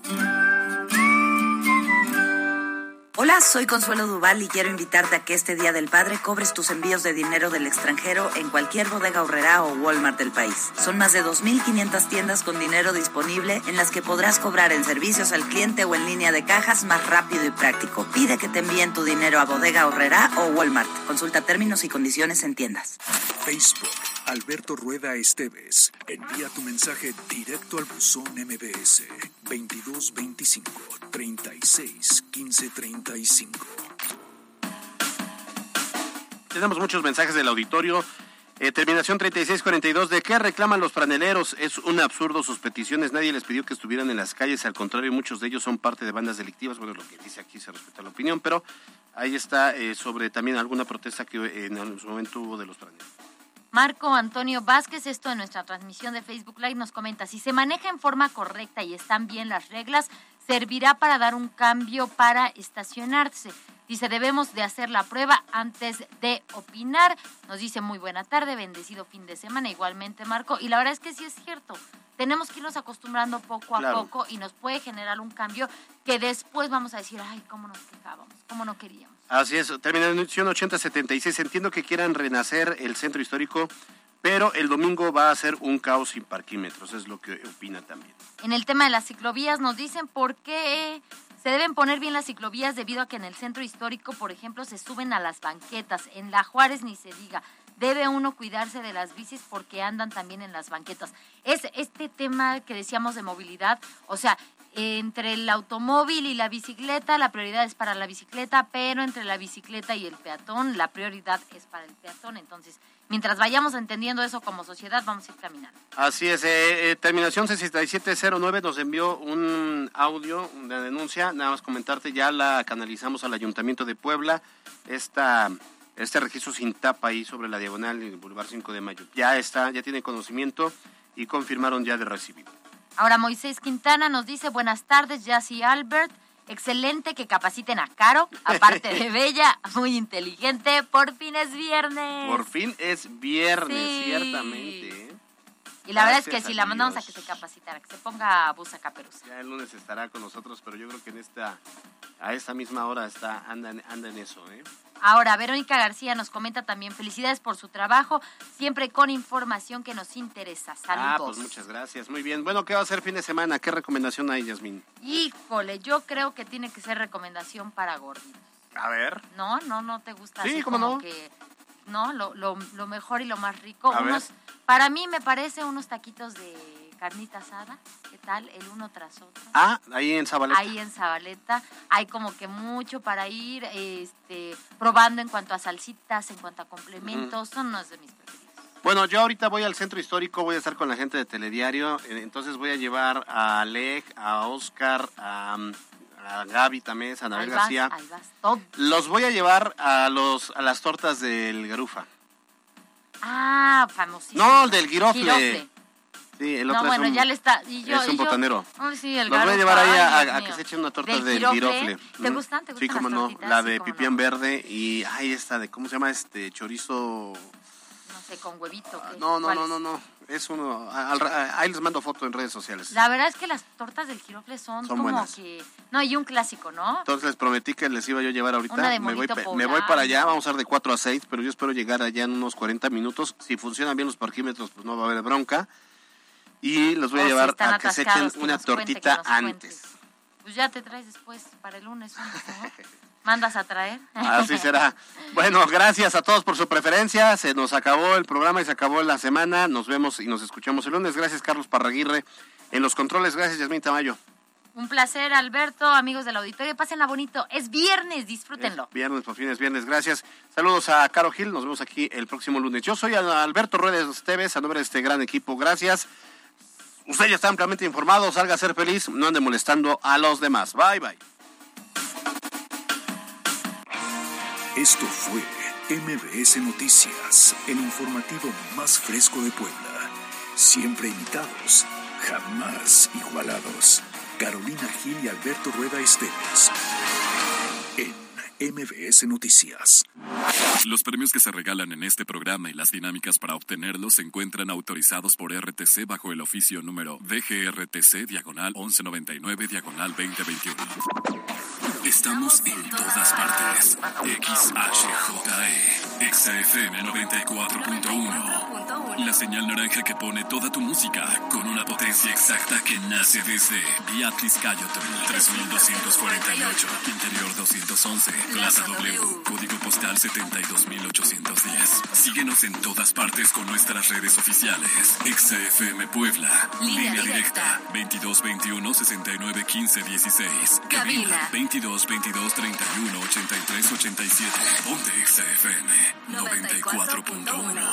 [SPEAKER 41] Hola, soy Consuelo Duval y quiero invitarte a que este Día del Padre cobres tus envíos de dinero del extranjero en cualquier bodega horrera o Walmart del país. Son más de 2.500 tiendas con dinero disponible en las que podrás cobrar en servicios al cliente o en línea de cajas más rápido y práctico. Pide que te envíen tu dinero a bodega horrera o Walmart. Consulta términos y condiciones en tiendas.
[SPEAKER 27] Facebook, Alberto Rueda Esteves. Envía tu mensaje directo al buzón MBS 2225 36 15 35.
[SPEAKER 7] Tenemos muchos mensajes del auditorio. Eh, terminación 3642. ¿De qué reclaman los franeleros? Es un absurdo sus peticiones. Nadie les pidió que estuvieran en las calles. Al contrario, muchos de ellos son parte de bandas delictivas. Bueno, lo que dice aquí se respeta la opinión, pero ahí está eh, sobre también alguna protesta que eh, en su momento hubo de los franeleros.
[SPEAKER 9] Marco Antonio Vázquez, esto en nuestra transmisión de Facebook Live, nos comenta, si se maneja en forma correcta y están bien las reglas, servirá para dar un cambio para estacionarse. Dice, debemos de hacer la prueba antes de opinar. Nos dice, muy buena tarde, bendecido fin de semana, igualmente Marco. Y la verdad es que sí es cierto, tenemos que irnos acostumbrando poco a
[SPEAKER 7] Claro.
[SPEAKER 9] poco y nos puede generar un cambio que después vamos a decir, ay, cómo nos quejábamos, cómo no queríamos.
[SPEAKER 7] Así es, terminación 8076. Entiendo que quieran renacer el centro histórico, pero el domingo va a ser un caos sin parquímetros, es lo que opina también.
[SPEAKER 9] En el tema de las ciclovías nos dicen por qué se deben poner bien las ciclovías debido a que en el centro histórico, por ejemplo, se suben a las banquetas. En la Juárez ni se diga. Debe uno cuidarse de las bicis porque andan también en las banquetas. Es este tema que decíamos de movilidad, o sea, entre el automóvil y la bicicleta, la prioridad es para la bicicleta, pero entre la bicicleta y el peatón, la prioridad es para el peatón. Entonces, mientras vayamos entendiendo eso como sociedad, vamos a ir caminando.
[SPEAKER 7] Así es, eh, eh, terminación 6709 nos envió un audio, una denuncia, nada más comentarte, ya la canalizamos al Ayuntamiento de Puebla, esta, este registro sin tapa ahí sobre la diagonal del Boulevard 5 de Mayo. Ya está, ya tiene conocimiento y confirmaron ya de recibido.
[SPEAKER 9] Ahora Moisés Quintana nos dice, buenas tardes, Jassy Albert. Excelente que capaciten a Caro, aparte de bella, muy inteligente. Por fin es viernes.
[SPEAKER 7] Por fin es viernes,
[SPEAKER 9] Sí.
[SPEAKER 7] ciertamente. ¿eh?
[SPEAKER 9] Y la verdad es que si la mandamos a que se capacitara, que se ponga busa caperuza.
[SPEAKER 7] Ya el lunes estará con nosotros, pero yo creo que en esta, a esta misma hora está, anda, en- anda en eso, ¿eh?
[SPEAKER 9] Ahora, Verónica García nos comenta también, felicidades por su trabajo, siempre con información que nos interesa.
[SPEAKER 7] Ah,
[SPEAKER 9] Saludos.
[SPEAKER 7] pues muchas gracias. Muy bien. Bueno, ¿qué va a hacer fin de semana? ¿Qué recomendación hay, Yasmin?
[SPEAKER 9] Híjole, yo creo que tiene que ser recomendación para gorditos.
[SPEAKER 7] A ver.
[SPEAKER 9] ¿No? ¿No no te gusta
[SPEAKER 7] Sí,
[SPEAKER 9] así
[SPEAKER 7] ¿cómo
[SPEAKER 9] como
[SPEAKER 7] no?
[SPEAKER 9] que no? Lo, lo, lo mejor y lo más rico.
[SPEAKER 7] A ver.
[SPEAKER 9] Unos, para mí me parece unos taquitos de carnita asada, ¿qué tal? El uno tras otro.
[SPEAKER 7] Ah, ahí en Zabaleta.
[SPEAKER 9] Ahí en Zabaleta hay como que mucho para ir este, probando en cuanto a salsitas, en cuanto a complementos, son unos de mis preferidos.
[SPEAKER 7] Bueno, yo ahorita voy al centro histórico, voy a estar con la gente de Telediario, eh, entonces voy a llevar a Alec, a Oscar, a, a Gaby también, a Anabel
[SPEAKER 9] vas,
[SPEAKER 7] García.
[SPEAKER 9] ahí vas, todo.
[SPEAKER 7] Los voy a llevar a los a las tortas del Garufa.
[SPEAKER 9] Ah, famosísimo.
[SPEAKER 7] No, el del Girofle.
[SPEAKER 9] Girofle.
[SPEAKER 7] Sí, el
[SPEAKER 9] No,
[SPEAKER 7] otro
[SPEAKER 9] bueno,
[SPEAKER 7] es un,
[SPEAKER 9] ya le está. Y yo,
[SPEAKER 7] es un
[SPEAKER 9] y yo-
[SPEAKER 7] botanero.
[SPEAKER 9] Sí, el
[SPEAKER 7] Los voy a llevar ahí a, que se echen una torta
[SPEAKER 9] ¿Del
[SPEAKER 7] del
[SPEAKER 9] girofle? ¿Te
[SPEAKER 7] Mm.
[SPEAKER 9] gustan? ¿Te
[SPEAKER 7] Sí,
[SPEAKER 9] gustan
[SPEAKER 7] cómo
[SPEAKER 9] las
[SPEAKER 7] no. La
[SPEAKER 9] Sí,
[SPEAKER 7] de
[SPEAKER 9] cómo
[SPEAKER 7] pipián verde y, ay, esta de, ¿cómo se llama? Este, chorizo...
[SPEAKER 9] No sé, con huevito. ¿qué?
[SPEAKER 7] No, no,
[SPEAKER 9] ¿Cuál
[SPEAKER 7] no,
[SPEAKER 9] es?
[SPEAKER 7] no, no. Es uno... al- ahí les mando foto en redes sociales.
[SPEAKER 9] La verdad es que las tortas del girofle son,
[SPEAKER 7] Son
[SPEAKER 9] como
[SPEAKER 7] buenas.
[SPEAKER 9] que... No, y un clásico, ¿no?
[SPEAKER 7] Entonces les prometí que les iba yo a llevar ahorita.
[SPEAKER 9] Una de
[SPEAKER 7] me, voy, me voy para allá, vamos a ser de 4 a 6, pero yo espero llegar allá en unos 40 minutos. Si funcionan bien los parquímetros, pues no va a haber bronca. Y los voy a
[SPEAKER 9] si
[SPEAKER 7] llevar a que se echen una tortita antes.
[SPEAKER 9] Pues ya te traes después para el lunes. ¿Mandas a traer?
[SPEAKER 7] Así será. Bueno, gracias a todos por su preferencia. Se nos acabó el programa y se acabó la semana. Nos vemos y nos escuchamos el lunes. Gracias, Carlos Parraguirre. En los controles, gracias, Yasmín Tamayo.
[SPEAKER 9] Un placer, Alberto, amigos del auditorio. Pásenla bonito. Es viernes, disfrútenlo.
[SPEAKER 7] Viernes, por fin es viernes. Gracias. Saludos a Caro Gil. Nos vemos aquí el próximo lunes. Yo soy Alberto Ruedes Teves, a nombre de este gran equipo. Gracias. Usted ya está ampliamente informado. Salga a ser feliz. No ande molestando a los demás. Bye, bye.
[SPEAKER 27] Esto fue MBS Noticias, el informativo más fresco de Puebla. Siempre imitados, jamás igualados. Carolina Gil y Alberto Rueda Esteves. MBS Noticias.
[SPEAKER 13] Los premios que se regalan en este programa y las dinámicas para obtenerlos se encuentran autorizados por RTC bajo el oficio número DGRTC diagonal 1199 diagonal 2021. Estamos en todas partes. XHJE, XFM 94.1. La señal naranja que pone toda tu música con una potencia exacta que nace desde Beatriz Cayotl, 3248, Interior 211, Plaza W, Código Postal 72810. Síguenos en todas partes con nuestras redes oficiales. XFM Puebla,
[SPEAKER 36] Línea
[SPEAKER 13] línea
[SPEAKER 36] directa.
[SPEAKER 13] directa, 2221 69 15 16.
[SPEAKER 36] Cabina.
[SPEAKER 13] 22 22 31 83 87. Ponte XFM 94.1.